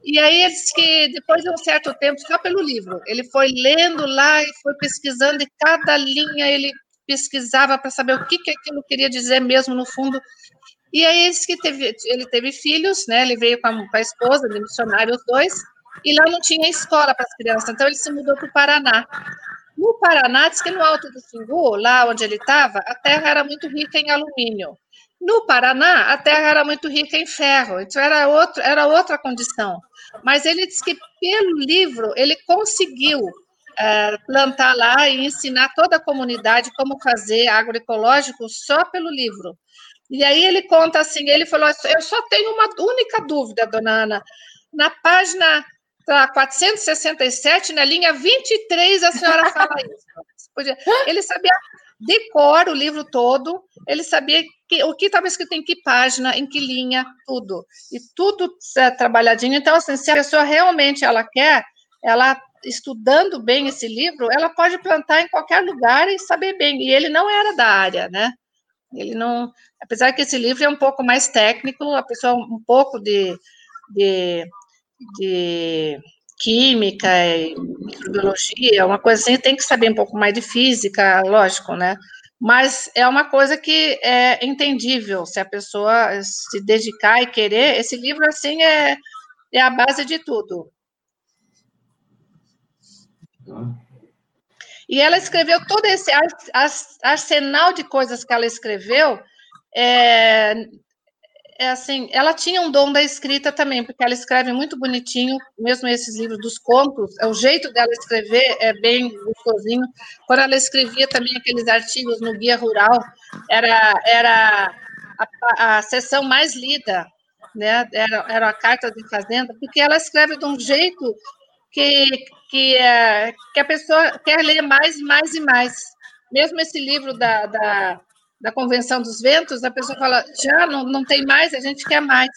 E aí ele disse que depois de um certo tempo, só pelo livro, ele foi lendo lá e foi pesquisando, e cada linha ele pesquisava para saber o que, que aquilo queria dizer mesmo no fundo. E aí ele, que teve, ele teve filhos, né? Ele veio com a, com a esposa, de missionário, os dois, e lá não tinha escola para as crianças, então ele se mudou para o Paraná. No Paraná, diz que no Alto do Xingu, lá onde ele estava, a terra era muito rica em alumínio. No Paraná, a terra era muito rica em ferro, então era, outro, era outra condição. Mas ele disse que, pelo livro, ele conseguiu é, plantar lá e ensinar toda a comunidade como fazer agroecológico só pelo livro. E aí ele conta assim, ele falou, eu só tenho uma única dúvida, dona Ana, na página tá, 467, na linha 23, a senhora fala isso. Ele sabia decora o livro todo, ele sabia que, o que estava escrito em que página, em que linha, tudo. E tudo é, trabalhadinho. Então, assim, se a pessoa realmente ela quer, ela estudando bem esse livro, ela pode plantar em qualquer lugar e saber bem. E ele não era da área, né? Ele não, apesar que esse livro é um pouco mais técnico, a pessoa um pouco de, de, de química e microbiologia, uma coisa assim, tem que saber um pouco mais de física, lógico, né? mas é uma coisa que é entendível se a pessoa se dedicar e querer. Esse livro, assim, é, é a base de tudo. E ela escreveu todo esse arsenal de coisas que ela escreveu. É, é assim, ela tinha um dom da escrita também, porque ela escreve muito bonitinho, mesmo esses livros dos contos, é o jeito dela escrever é bem gostosinho. Quando ela escrevia também aqueles artigos no Guia Rural, era, era a, a sessão mais lida, né? Era, era a carta de fazenda, porque ela escreve de um jeito que, que, é, que a pessoa quer ler mais, mais e mais. Mesmo esse livro da, da da Convenção dos Ventos, a pessoa fala, já não, não tem mais, a gente quer mais.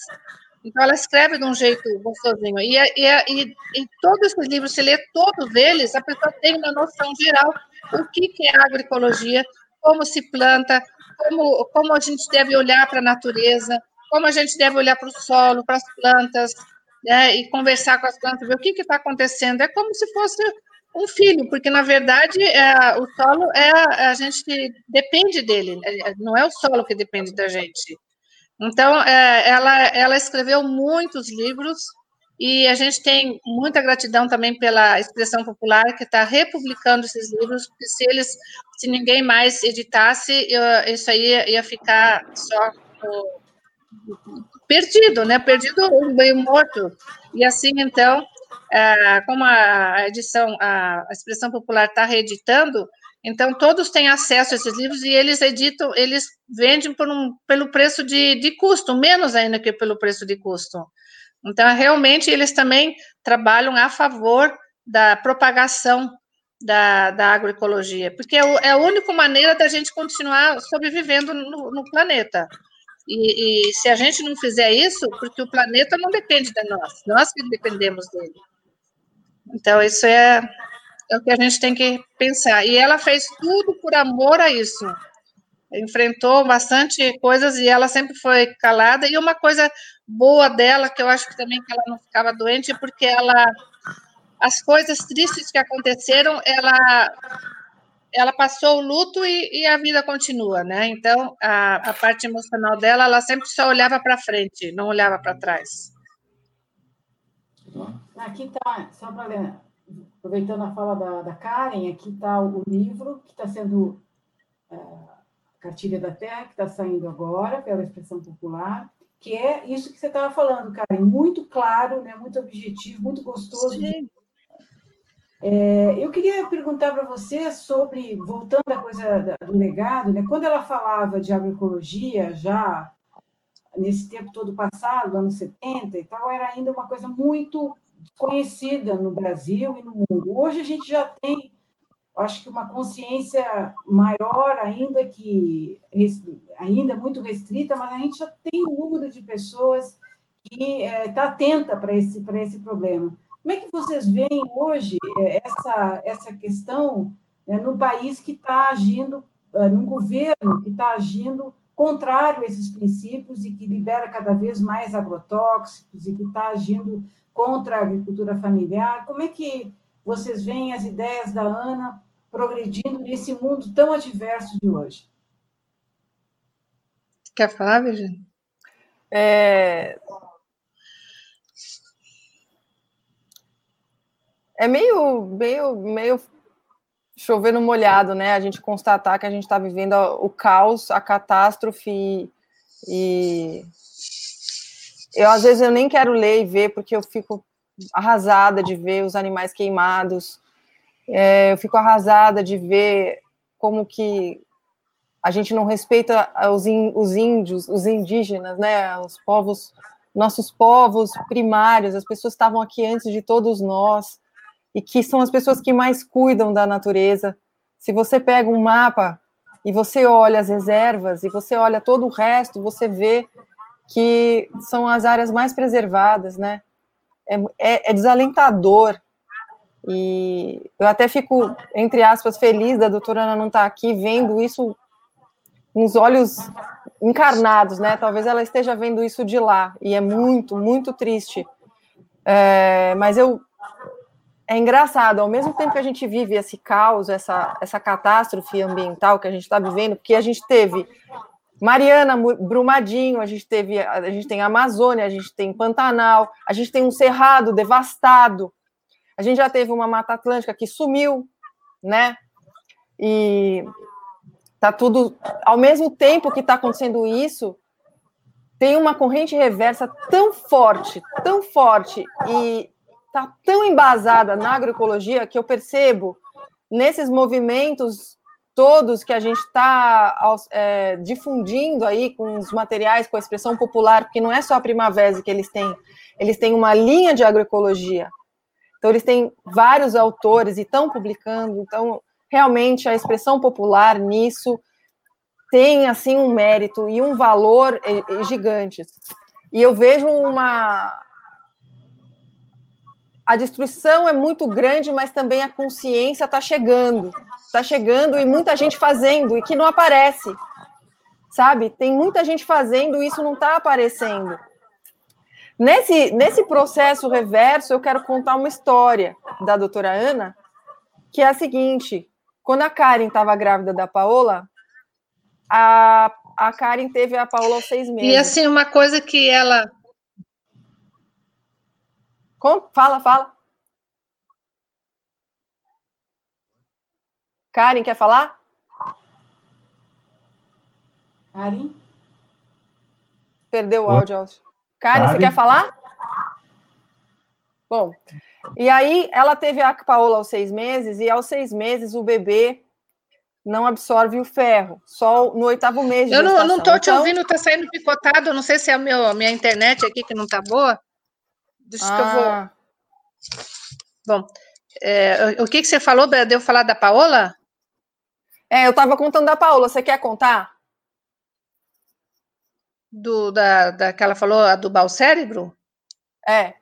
Então, ela escreve de um jeito gostosinho. E, e, e, e todos esses livros, se lê todos eles, a pessoa tem uma noção geral do que, que é agroecologia, como se planta, como, como a gente deve olhar para a natureza, como a gente deve olhar para o solo, para as plantas, né, e conversar com as plantas, ver o que está acontecendo. É como se fosse um filho, porque na verdade é, o solo é a gente depende dele, é, não é o solo que depende da gente. Então, é, ela, ela escreveu muitos livros e a gente tem muita gratidão também pela expressão popular que está republicando esses livros, porque se eles, se ninguém mais editasse, eu, isso aí ia ficar só perdido, né? Perdido, meio morto. E assim, então, é, como a edição, a, expressão popular está reeditando, então todos têm acesso a esses livros e eles editam, eles vendem por um, pelo preço de, de custo, menos ainda que pelo preço de custo. Então, realmente, eles também trabalham a favor da propagação da, da agroecologia, porque é, é a única maneira da gente continuar sobrevivendo no, no planeta. E, e, se a gente não fizer isso, porque o planeta não depende de nós, nós que dependemos dele. Então, isso é, é o que a gente tem que pensar. E ela fez tudo por amor a isso. Enfrentou bastante coisas e ela sempre foi calada. E uma coisa boa dela, que eu acho que também que ela não ficava doente, porque ela as coisas tristes que aconteceram, ela ela passou o luto e, e a vida continua, né? Então, a, a parte emocional dela, ela sempre só olhava para frente, não olhava para trás. Aqui está, só para aproveitando a fala da, da Karen, aqui está o livro que está sendo é, Cartilha da Terra, que está saindo agora, pela expressão popular, que é isso que você estava falando, Karen, muito claro, né, muito objetivo, muito gostoso. Sim. É, eu queria perguntar para você sobre, voltando à coisa do legado, né, quando ela falava de agroecologia, já nesse tempo todo passado, anos 70 e tal, era ainda uma coisa muito conhecida no Brasil e no mundo. Hoje a gente já tem, acho que uma consciência maior, ainda que ainda muito restrita, mas a gente já tem um número de pessoas que está é, tá atenta para esse para esse problema. Como é que vocês veem hoje é, essa essa questão né, no país que está agindo, é, num governo que está agindo contrário a esses princípios e que libera cada vez mais agrotóxicos e que está agindo contra a agricultura familiar. Como é que vocês veem as ideias da Ana progredindo nesse mundo tão adverso de hoje? Quer falar, Virginia? É... é meio, meio, meio chover no molhado, né? A gente constatar que a gente está vivendo o caos, a catástrofe e eu às vezes eu nem quero ler e ver porque eu fico arrasada de ver os animais queimados. É, eu fico arrasada de ver como que a gente não respeita os, in, os índios, os indígenas, né? Os povos, nossos povos primários, as pessoas estavam aqui antes de todos nós e que são as pessoas que mais cuidam da natureza. Se você pega um mapa e você olha as reservas e você olha todo o resto, você vê que são as áreas mais preservadas, né? É, é, é desalentador. E eu até fico, entre aspas, feliz da doutora Ana não estar tá aqui vendo isso com os olhos encarnados, né? Talvez ela esteja vendo isso de lá, e é muito, muito triste. É, mas eu é engraçado, ao mesmo tempo que a gente vive esse caos, essa, essa catástrofe ambiental que a gente está vivendo, porque a gente teve Mariana, Brumadinho, a gente teve, a gente tem Amazônia, a gente tem Pantanal, a gente tem um cerrado devastado, a gente já teve uma Mata Atlântica que sumiu, né? E tá tudo ao mesmo tempo que está acontecendo isso, tem uma corrente reversa tão forte, tão forte e tá tão embasada na agroecologia que eu percebo nesses movimentos todos que a gente está é, difundindo aí com os materiais, com a expressão popular, porque não é só a Primavera que eles têm, eles têm uma linha de agroecologia. Então, eles têm vários autores e estão publicando. Então, realmente, a expressão popular nisso tem, assim, um mérito e um valor gigantes. E eu vejo uma, a destruição é muito grande, mas também a consciência está chegando. Está chegando e muita gente fazendo e que não aparece. Sabe? Tem muita gente fazendo e isso não está aparecendo. Nesse, nesse processo reverso, eu quero contar uma história da doutora Ana, que é a seguinte: quando a Karen estava grávida da Paola, a, a Karen teve a Paola aos seis meses. E assim, uma coisa que ela Fala, fala. Karen, quer falar? Karen? Perdeu o áudio, Karen, Karen, você quer falar? Bom, e aí ela teve a Paola aos seis meses, e aos seis meses o bebê não absorve o ferro, só no oitavo mês de Eu não, não tô te então... ouvindo, tá saindo picotado, não sei se é a meu, minha internet aqui que não tá boa. Deixa ah. que eu vou. Bom, é, o que, que você falou? Deu falar da Paola? É, eu estava contando da Paola. Você quer contar? Do, da, da que ela falou, a do bal cérebro? É.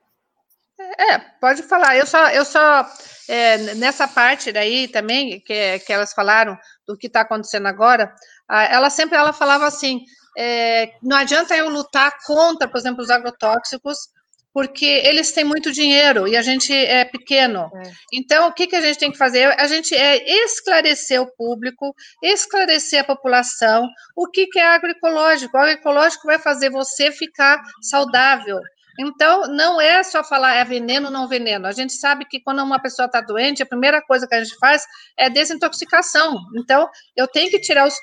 É, pode falar. Eu só, eu só é, nessa parte daí também que, que elas falaram do que está acontecendo agora, ela sempre ela falava assim: é, não adianta eu lutar contra, por exemplo, os agrotóxicos, porque eles têm muito dinheiro e a gente é pequeno. É. Então, o que, que a gente tem que fazer? A gente é esclarecer o público, esclarecer a população o que, que é agroecológico. O agroecológico vai fazer você ficar saudável, então, não é só falar é veneno ou não veneno. A gente sabe que quando uma pessoa está doente, a primeira coisa que a gente faz é desintoxicação. Então, eu tenho que tirar os,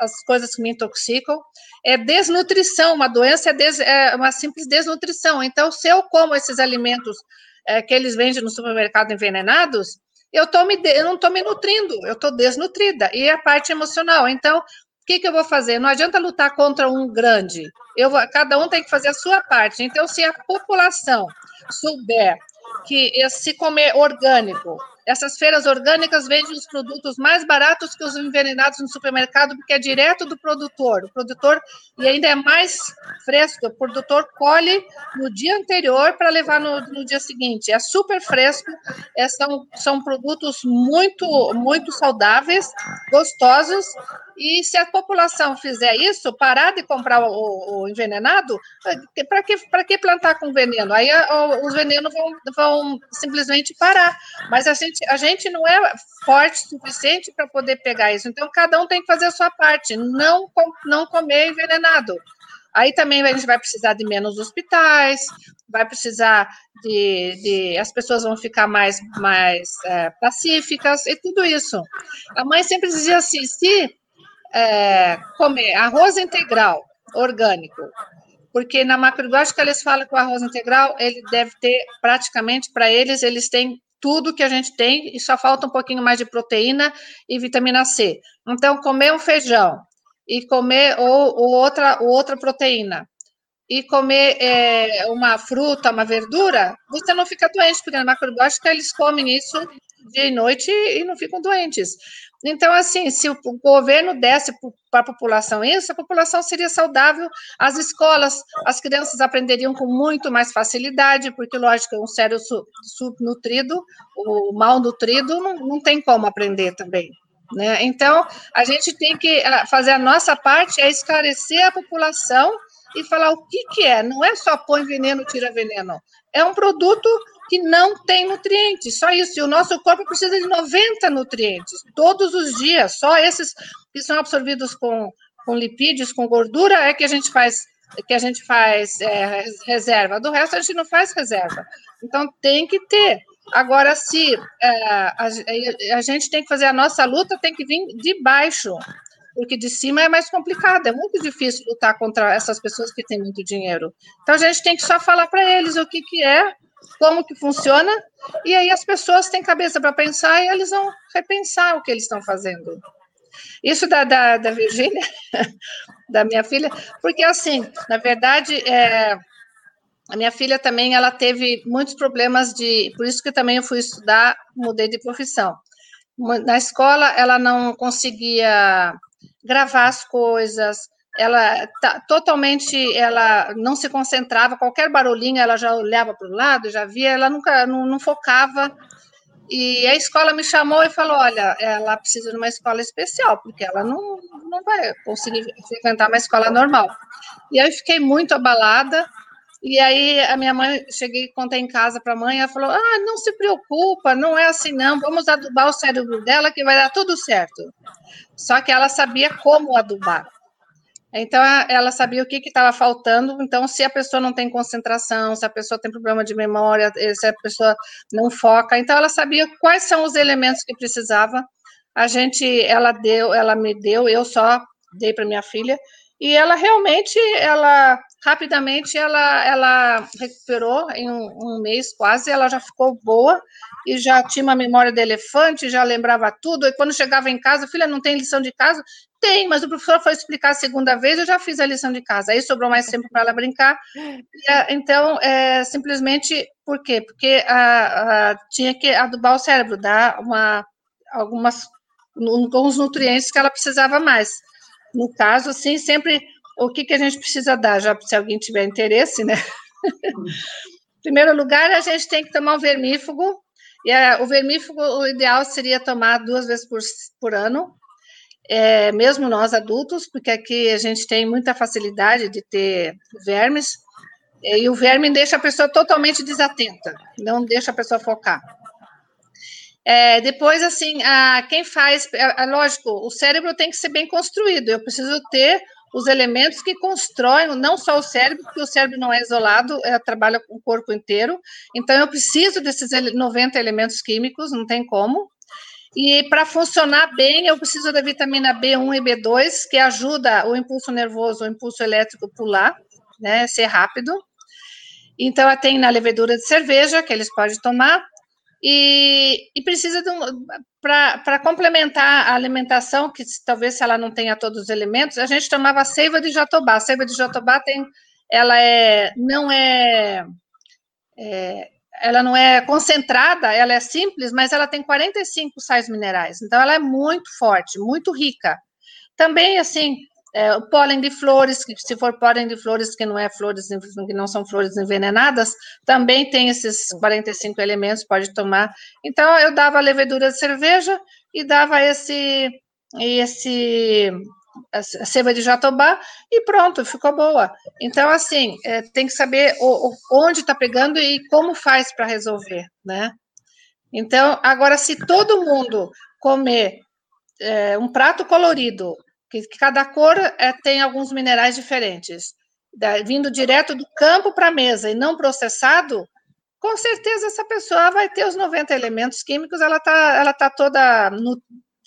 as coisas que me intoxicam. É desnutrição, uma doença é, des, é, uma simples desnutrição. Então, se eu como esses alimentos é, que eles vendem no supermercado envenenados, eu, tô me, eu não estou me nutrindo, eu estou desnutrida. E a parte emocional. Então, que, que eu vou fazer? Não adianta lutar contra um grande. Eu vou, cada um tem que fazer a sua parte. Então, se a população souber que se comer orgânico, essas feiras orgânicas vendem os produtos mais baratos que os envenenados no supermercado, porque é direto do produtor. O produtor, e ainda é mais fresco, o produtor colhe no dia anterior para levar no, no, dia seguinte. É super fresco, é, são, são produtos muito, muito saudáveis, gostosos, e se a população fizer isso, parar de comprar o, o envenenado, para que, que plantar com veneno? Aí os venenos vão, vão simplesmente parar. Mas a gente, a gente não é forte o suficiente para poder pegar isso. Então, cada um tem que fazer a sua parte, não, não comer envenenado. Aí também a gente vai precisar de menos hospitais, vai precisar de, de as pessoas vão ficar mais, mais é, pacíficas e tudo isso. A mãe sempre dizia assim: se é, comer arroz integral, orgânico, porque na macrobiótica eles falam que o arroz integral ele deve ter praticamente para eles eles têm tudo que a gente tem e só falta um pouquinho mais de proteína e vitamina C. Então comer um feijão e comer ou, ou outra ou outra proteína e comer é, uma fruta, uma verdura, você não fica doente, porque na macrobiótica eles comem isso dia e noite e não ficam doentes. Então, assim, se o governo desse para a população isso, a população seria saudável, as escolas, as crianças aprenderiam com muito mais facilidade, porque, lógico, um cérebro subnutrido, o mal nutrido, não, não tem como aprender também. Né? Então, a gente tem que ah, fazer a nossa parte, é esclarecer a população e falar o que, que é. Não é só põe veneno, tira veneno. É um produto que não tem nutrientes, só isso. E o nosso corpo precisa de 90 nutrientes todos os dias. Só esses que são absorvidos com, com lipídios, com gordura, é que a gente faz que a gente faz é, reserva. Do resto a gente não faz reserva. Então tem que ter. Agora, se é, a, a, gente tem que fazer a nossa luta, tem que vir de baixo, porque de cima é mais complicado, é muito difícil lutar contra essas pessoas que têm muito dinheiro. Então a gente tem que só falar para eles o que, que é, como que funciona, e aí as pessoas têm cabeça para pensar e eles vão repensar o que eles estão fazendo. Isso da, da, da Virgínia, da minha filha, porque assim, na verdade, é, a minha filha também, ela teve muitos problemas de, por isso que também eu fui estudar, mudei de profissão. Na escola, ela não conseguia gravar as coisas, ela tá, totalmente, ela não se concentrava, qualquer barulhinho ela já olhava para o lado, já via, ela nunca, não, não focava, e a escola me chamou e falou: olha, ela precisa de uma escola especial, porque ela não, não vai conseguir frequentar uma escola normal. E aí eu fiquei muito abalada. E aí a minha mãe, cheguei, contei em casa para a mãe, ela falou: ah, não se preocupa, não é assim não, vamos adubar o cérebro dela que vai dar tudo certo. Só que ela sabia como adubar. Então, ela sabia o que estava faltando. Então, se a pessoa não tem concentração, se a pessoa tem problema de memória, eh, se a pessoa não foca, então ela sabia quais são os elementos que precisava. A gente, ela deu, ela me deu, eu só dei para minha filha, e ela realmente, ela rapidamente, ela, ela recuperou em um, um mês quase, ela já ficou boa e já tinha uma memória de elefante, já lembrava tudo. E quando chegava em casa, filha, não tem lição de casa? Tem, mas o professor foi explicar a segunda vez, eu já fiz a lição de casa. Aí sobrou mais tempo para ela brincar. E, então, é, simplesmente, por quê? Porque a, a, tinha que adubar o cérebro, dar uma, algumas alguns nutrientes que ela precisava mais. No caso, assim, sempre o que, que a gente precisa dar, já se alguém tiver interesse, né? em primeiro lugar, a gente tem que tomar um vermífugo, e a, o vermífugo, o ideal seria tomar duas vezes por, por ano, é, mesmo nós adultos, porque aqui a gente tem muita facilidade de ter vermes, e o verme deixa a pessoa totalmente desatenta, não deixa a pessoa focar. É, depois, assim, a, quem faz, é, é, lógico, o cérebro tem que ser bem construído, eu preciso ter os elementos que constroem não só o cérebro, porque o cérebro não é isolado, é, trabalha com o corpo inteiro, então eu preciso desses 90 elementos químicos, não tem como, e para funcionar bem, eu preciso da vitamina B1 e B2, que ajuda o impulso nervoso, o impulso elétrico pular, né, ser rápido. Então, tem na levedura de cerveja, que eles podem tomar, e, e precisa de um. Para complementar a alimentação, que talvez se ela não tenha todos os elementos, a gente tomava seiva de jatobá. A seiva de jatobá tem. Ela é, não é, é ela não é concentrada, ela é simples, mas ela tem 45 sais minerais. Então, ela é muito forte, muito rica. Também, assim, é, o pólen de flores, que se for pólen de flores que não é flores, que não são flores envenenadas, também tem esses 45 elementos, pode tomar. Então, eu dava levedura de cerveja e dava esse, esse a seiva de jatobá e pronto, ficou boa. Então, assim, é, tem que saber o, o, onde está pegando e como faz para resolver, né? Então, agora, se todo mundo comer é, um prato colorido, que, que cada cor é, tem alguns minerais diferentes, da, vindo direto do campo para a mesa e não processado, com certeza essa pessoa vai ter os 90 elementos químicos, ela está ela tá toda no,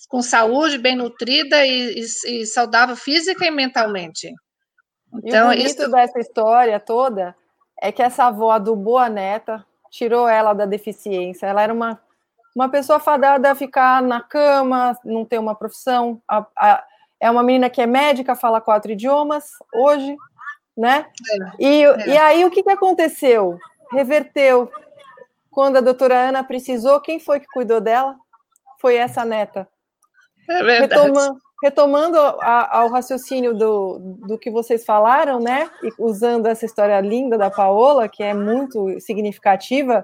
com saúde, bem nutrida e, e, e saudável física e mentalmente. Então, e o bonito isso... dessa história toda é que essa avó adubou a neta, tirou ela da deficiência. Ela era uma, uma pessoa fadada a ficar na cama, não ter uma profissão. A, a, é uma menina que é médica, fala quatro idiomas hoje, né? É, e, é. e aí o que, que aconteceu? Reverteu. Quando a doutora Ana precisou, quem foi que cuidou dela? Foi essa neta. É verdade. Retoma, retomando a, ao raciocínio do, do que vocês falaram, né? E usando essa história linda da Paola, que é muito significativa,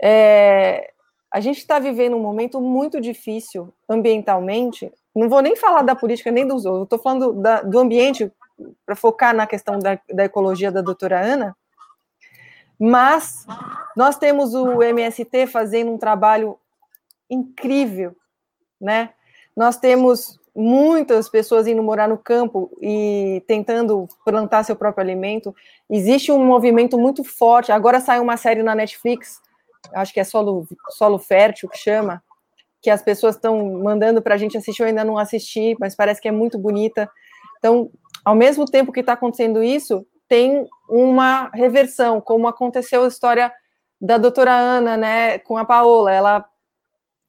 é, a gente está vivendo um momento muito difícil ambientalmente. Não vou nem falar da política nem dos outros, estou falando da, do ambiente para focar na questão da, da ecologia da doutora Ana. Mas nós temos o MST fazendo um trabalho incrível, né? Nós temos muitas pessoas indo morar no campo e tentando plantar seu próprio alimento. Existe um movimento muito forte. Agora saiu uma série na Netflix, acho que é Solo, Solo Fértil, que chama, que as pessoas estão mandando para a gente assistir. Eu ainda não assisti, mas parece que é muito bonita. Então, ao mesmo tempo que está acontecendo isso, tem uma reversão, como aconteceu a história da doutora Ana, né, com a Paola. Ela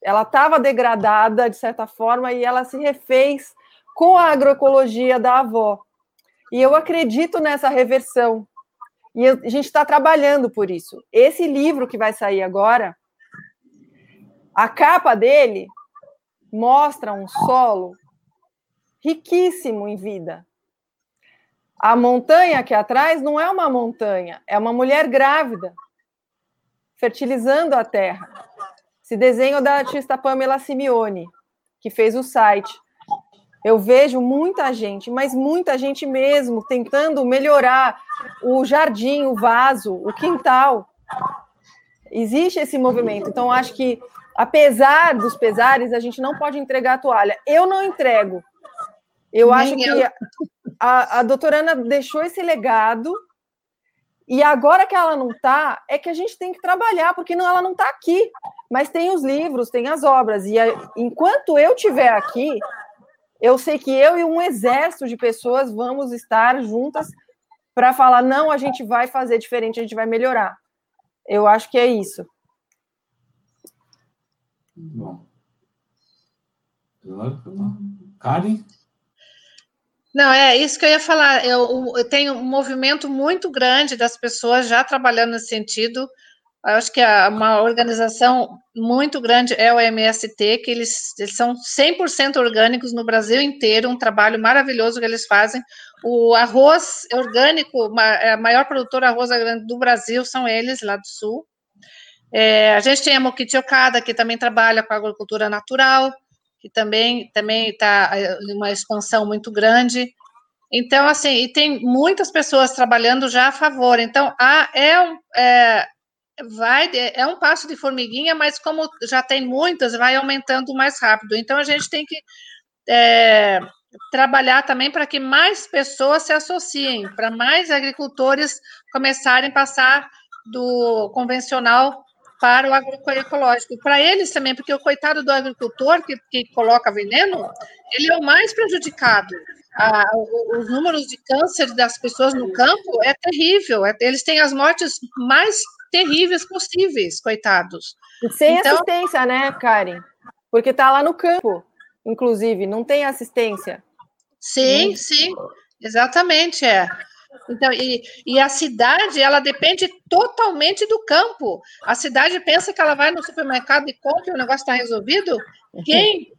ela estava degradada de certa forma e ela se refez com a agroecologia da avó. E eu acredito nessa reversão. E a gente está trabalhando por isso. Esse livro que vai sair agora, a capa dele mostra um solo riquíssimo em vida. A montanha aqui atrás não é uma montanha, é uma mulher grávida fertilizando a terra. Esse desenho da artista Pamela Simeone, que fez o site. Eu vejo muita gente, mas muita gente mesmo, tentando melhorar o jardim, o vaso, o quintal. Existe esse movimento. Então, acho que, apesar dos pesares, a gente não pode entregar a toalha. Eu não entrego. Eu Nem acho eu. que a, a doutora Ana deixou esse legado e agora que ela não está, é que a gente tem que trabalhar, porque não, ela não está aqui. Mas tem os livros, tem as obras. E a, enquanto eu estiver aqui, eu sei que eu e um exército de pessoas vamos estar juntas para falar: não, a gente vai fazer diferente, a gente vai melhorar. Eu acho que é isso. Bom. Karen? Não, é isso que eu ia falar. Eu, eu tenho um movimento muito grande das pessoas já trabalhando nesse sentido. Eu acho que a, uma organização muito grande é o MST, que eles, eles são 100% orgânicos no Brasil inteiro, um trabalho maravilhoso que eles fazem. O arroz orgânico, a maior produtora de arroz do Brasil são eles, lá do Sul. É, a gente tem a Mokichi Okada, que também trabalha com agricultura natural que também também está é, uma expansão muito grande. Então, assim, e tem muitas pessoas trabalhando já a favor. Então, é, é, vai, é um passo de formiguinha, mas como já tem muitas, vai aumentando mais rápido. Então, a gente tem que é, trabalhar também para que mais pessoas se associem, para mais agricultores começarem a passar do convencional para o agroecológico. Para eles também, porque o coitado do agricultor que, que coloca veneno, ele é o mais prejudicado. Ah, os números de câncer das pessoas no campo é terrível. É, eles têm as mortes mais terríveis possíveis, coitados. E sem então, assistência, né, Karen? Porque está lá no campo, inclusive, não tem assistência. Sim, sim, exatamente, é. Então, e, e, a cidade, ela depende totalmente do campo. A cidade pensa que ela vai no supermercado e compra e o negócio está resolvido. Quem,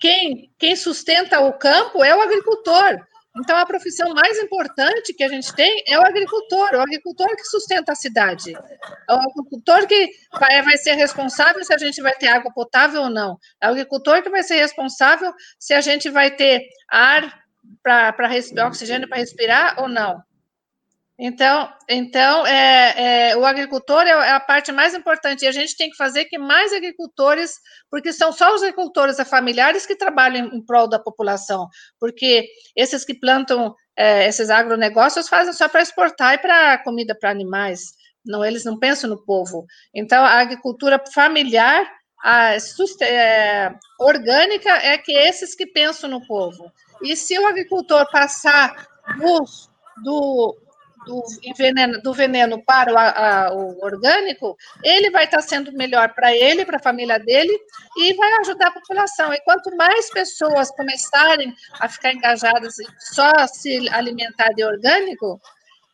quem, quem sustenta o campo é o agricultor. Então, a profissão mais importante que a gente tem é o agricultor, o agricultor que sustenta a cidade. É o agricultor que vai, vai ser responsável se a gente vai ter água potável ou não. É o agricultor que vai ser responsável se a gente vai ter ar para oxigênio para respirar ou não. Então, então é, é, o agricultor é, é a parte mais importante e a gente tem que fazer que mais agricultores, porque são só os agricultores familiares que trabalham em, prol da população, porque esses que plantam é, esses agronegócios fazem só para exportar e para comida para animais, não eles não pensam no povo. Então, a agricultura familiar, a é, orgânica, é que esses que pensam no povo. E se o agricultor passar do, do do, veneno, do veneno para o, a, o, orgânico, ele vai estar sendo melhor para ele, para a família dele, e vai ajudar a população. E quanto mais pessoas começarem a ficar engajadas em só se alimentar de orgânico,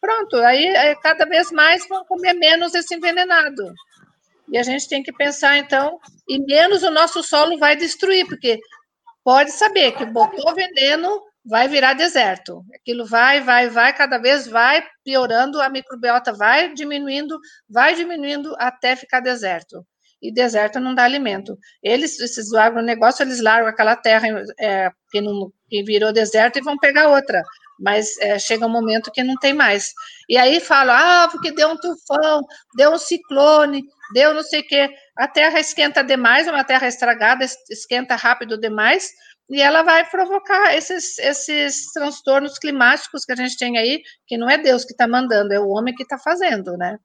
pronto, aí é, cada vez mais vão comer menos esse envenenado. E a gente tem que pensar, então, e menos o nosso solo vai destruir, porque pode saber que botou veneno, vai virar deserto. Aquilo vai, vai, vai, cada vez vai piorando, a microbiota vai diminuindo, vai diminuindo até ficar deserto. E deserto não dá alimento. Eles, esses do agronegócio, eles largam aquela terra é, que, não, que virou deserto e vão pegar outra. mas é, chega um momento que não tem mais. E aí falam, ah, porque deu um tufão, deu um ciclone, deu não sei o quê. A terra esquenta demais, uma terra estragada esquenta rápido demais, e ela vai provocar esses, esses transtornos climáticos que a gente tem aí, que não é Deus que está mandando, é o homem que está fazendo, né?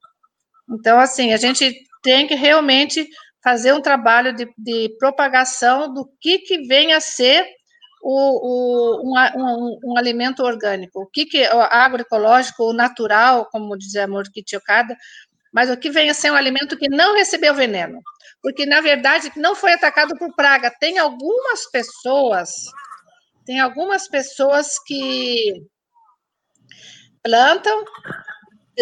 Então, assim, a gente tem que realmente fazer um trabalho de, de propagação do que, que vem a ser o, o, um, um, um, alimento orgânico, o que, que é agroecológico, o natural, como dizia Morkichi Okada, mas o que vem a ser um alimento que não recebeu veneno, porque na verdade não foi atacado por praga. Tem algumas pessoas, tem algumas pessoas que plantam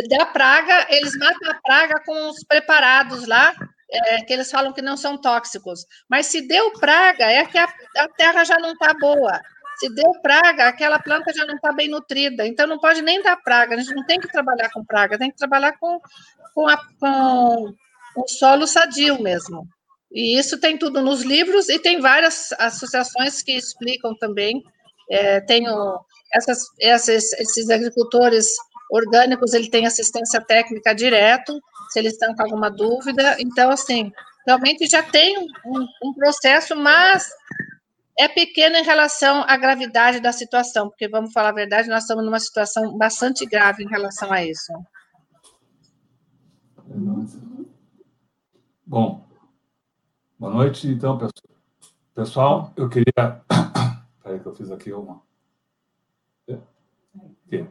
da praga, eles matam a praga com os preparados lá é, que eles falam que não são tóxicos. Mas se deu praga, é que a, a terra já não está boa. Se deu praga, aquela planta já não está bem nutrida. Então não pode nem dar praga. A gente não tem que trabalhar com praga, tem que trabalhar com, com, a, com o solo sadio mesmo. E isso tem tudo nos livros e tem várias associações que explicam também. É, tenho essas, essas, esses agricultores orgânicos, ele tem assistência técnica direto, se eles estão com alguma dúvida. Então, assim, realmente já tem um, um processo, mas é pequeno em relação à gravidade da situação, porque, vamos falar a verdade, nós estamos numa situação bastante grave em relação a isso. Bom, boa noite, então, pessoal. Eu queria. Peraí, que eu fiz aqui uma. Queria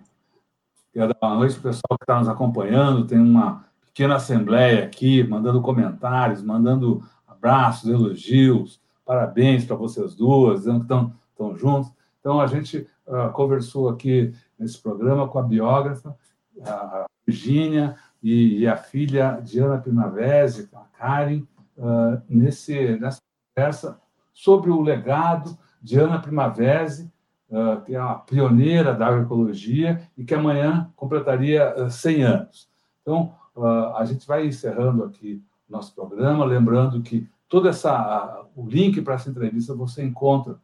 dar uma noite para o pessoal que está nos acompanhando. Tem uma pequena assembleia aqui, mandando comentários, mandando abraços, elogios, parabéns para vocês duas, estão, estão juntos. Então, a gente uh, conversou aqui nesse programa com a biógrafa, a Virgínia, e, e, a filha Diana Primavera, a Karen, uh, nesse, nessa conversa sobre o legado de Ana Primavera, uh, que é a pioneira da agroecologia e que amanhã completaria 100 anos. Então, a gente vai encerrando aqui nosso programa, lembrando que todo essa, o link para essa entrevista você encontra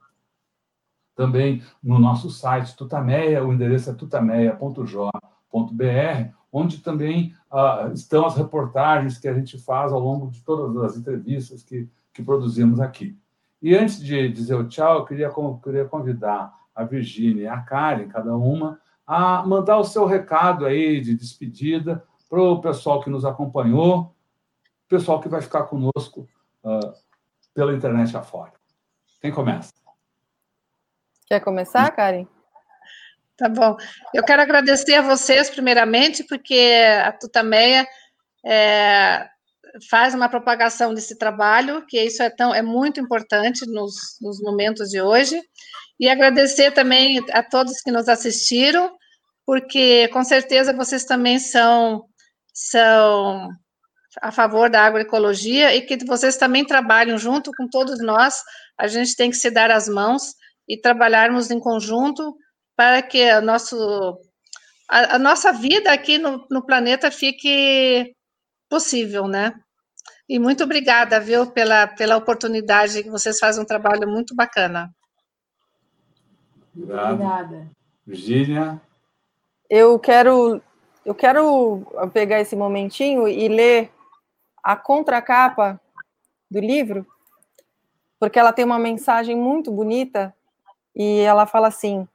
também no nosso site Tutameia, o endereço é tutameia.jo.br, onde também uh, estão as reportagens que a gente faz ao longo de todas as entrevistas que, que produzimos aqui. E antes de dizer o tchau, eu queria, queria convidar a Virgínia e a Karen, cada uma, a mandar o seu recado aí de despedida para o pessoal que nos acompanhou, pessoal que vai ficar conosco uh, pela internet afora. Quem começa? Quer começar, Karen? Tá bom. Eu quero agradecer a vocês, primeiramente, porque a Tutameia é, faz uma propagação desse trabalho, que isso é, tão, é muito importante nos, nos momentos de hoje. E agradecer também a todos que nos assistiram, porque com certeza vocês também são são a favor da agroecologia e que vocês também trabalham junto com todos nós. A gente tem que se dar as mãos e trabalharmos em conjunto para que a, nosso, a, a nossa vida aqui no, no, planeta fique possível, né? E muito obrigada, viu, pela, pela oportunidade que vocês fazem um trabalho muito bacana. Obrigada. Virgínia? Eu quero eu quero pegar esse momentinho e ler a contracapa do livro, porque ela tem uma mensagem muito bonita e ela fala assim: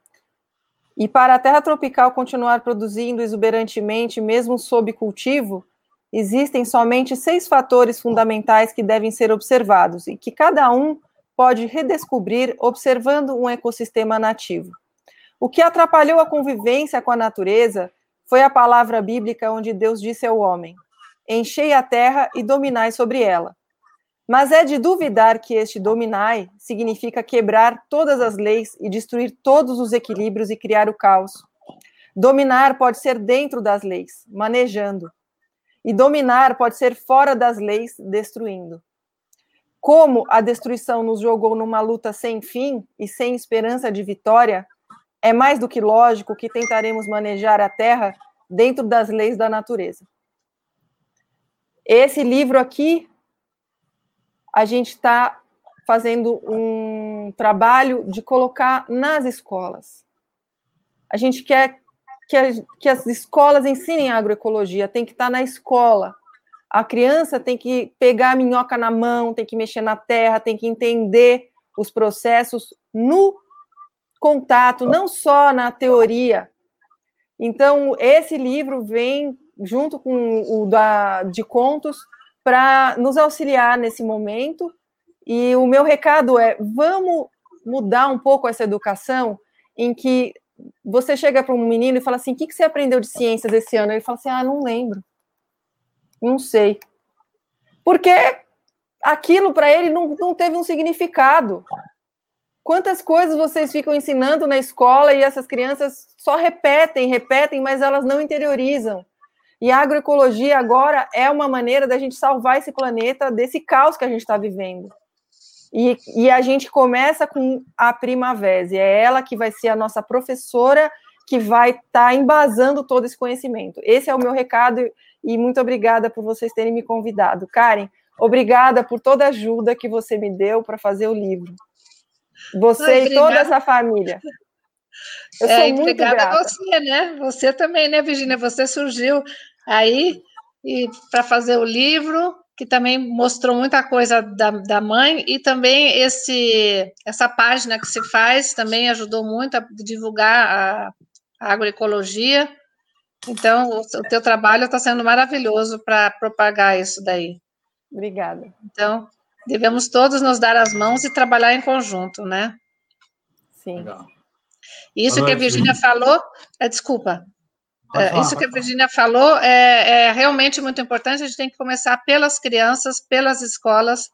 E para a terra tropical continuar produzindo exuberantemente, mesmo sob cultivo, existem somente seis fatores fundamentais que devem ser observados e que cada um pode redescobrir observando um ecossistema nativo. O que atrapalhou a convivência com a natureza foi a palavra bíblica onde Deus disse ao homem: Enchei a terra e dominai sobre ela. Mas é de duvidar que este dominai significa quebrar todas as leis e destruir todos os equilíbrios e criar o caos. Dominar pode ser dentro das leis, manejando. E dominar pode ser fora das leis, destruindo. Como a destruição nos jogou numa luta sem fim e sem esperança de vitória, é mais do que lógico que tentaremos manejar a Terra dentro das leis da natureza. Esse livro aqui, a gente está fazendo um trabalho de colocar nas escolas. A gente quer que, a, que as escolas ensinem agroecologia, tem que estar na escola. A criança tem que pegar a minhoca na mão, tem que mexer na terra, tem que entender os processos no contato, não só na teoria. Então, esse livro vem junto com o da, de contos para nos auxiliar nesse momento. E o meu recado é: vamos mudar um pouco essa educação em que você chega para um menino e fala assim: o que, que você aprendeu de ciências esse ano? Ele fala assim: ah, não lembro. Não sei. Porque aquilo para ele não, não teve um significado. Quantas coisas vocês ficam ensinando na escola e essas crianças só repetem, repetem, mas elas não interiorizam. E a agroecologia agora é uma maneira da gente salvar esse planeta desse caos que a gente está vivendo. E, e, a gente começa com a Primavera, é ela que vai ser a nossa professora que vai estar tá embasando todo esse conhecimento. Esse é o meu recado e muito obrigada por vocês terem me convidado. Karen, obrigada por toda a ajuda que você me deu para fazer o livro. Você e toda essa família. Eu é, muito obrigada grata. a você, né? Você também, né, Virginia? Você surgiu aí e para fazer o livro que também mostrou muita coisa da, da mãe, e também esse essa página que se faz também ajudou muito a divulgar a, a agroecologia. Então, o, o teu trabalho está sendo maravilhoso para propagar isso daí. Obrigada. Então, devemos todos nos dar as mãos e trabalhar em conjunto, né? Sim. Legal. Isso que a Virginia falou, é, desculpa, é, isso que a Virginia falou é, é, realmente muito importante. A gente tem que começar pelas crianças, pelas escolas.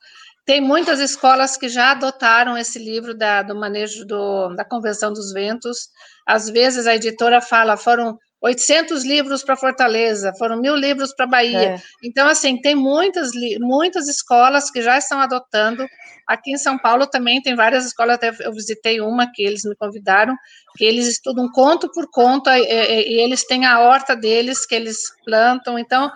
Tem muitas escolas que já adotaram esse livro da, do manejo do, da Convenção dos Ventos. Às vezes a editora fala, foram 800 livros para Fortaleza, foram mil livros para Bahia. É. Então, assim, tem muitas, muitas escolas que já estão adotando. Aqui em São Paulo também tem várias escolas, até eu visitei uma que eles me convidaram, que eles estudam conto por conto, e, e, e eles têm a horta deles que eles plantam. Então,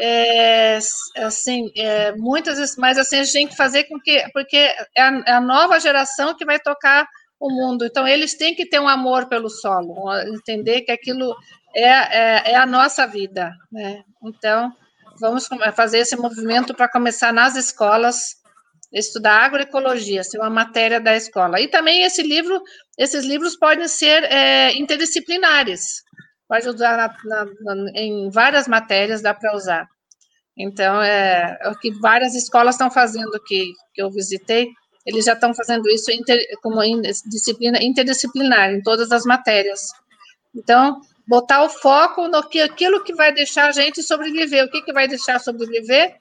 é, assim, é, muitas, mas assim, a gente tem que fazer com que, porque é a, é a nova geração que vai tocar o mundo. Então, eles têm que ter um amor pelo solo, entender que aquilo é, é, é a nossa vida. Né? Então, vamos fazer esse movimento para começar nas escolas, estudar agroecologia, ser uma matéria da escola. E também esse livro, esses livros podem ser é, interdisciplinares, pode usar na, na, em várias matérias, dá para usar. Então, é, é, o que várias escolas estão fazendo que, que eu visitei, eles já estão fazendo isso inter, como in, disciplina interdisciplinar, em todas as matérias. Então, botar o foco no que aquilo que vai deixar a gente sobreviver. O que, que vai deixar sobreviver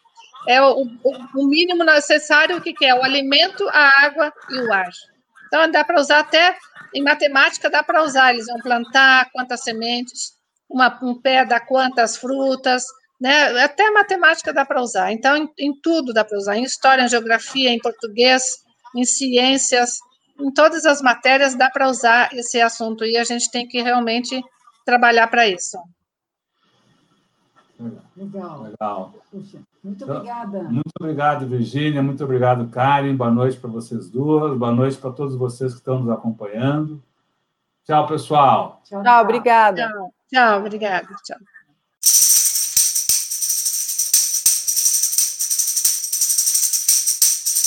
é o, o, o mínimo necessário, o que, que é? O alimento, a água e o ar. Então, dá para usar até, em matemática, dá para usar, eles vão plantar quantas sementes, uma, um pé dá quantas frutas, né? Até matemática dá para usar. Então, em, em tudo dá para usar, em história, em geografia, em português, em ciências, em todas as matérias dá para usar esse assunto, e a gente tem que realmente trabalhar para isso. Legal. Legal. Puxa, muito então, obrigada. Muito obrigado, Virgínia. Muito obrigado, Karen. Boa noite para vocês duas. Boa noite para todos vocês que estão nos acompanhando. Tchau, pessoal. Tchau, tchau obrigada. Tchau, tchau obrigada. Tchau.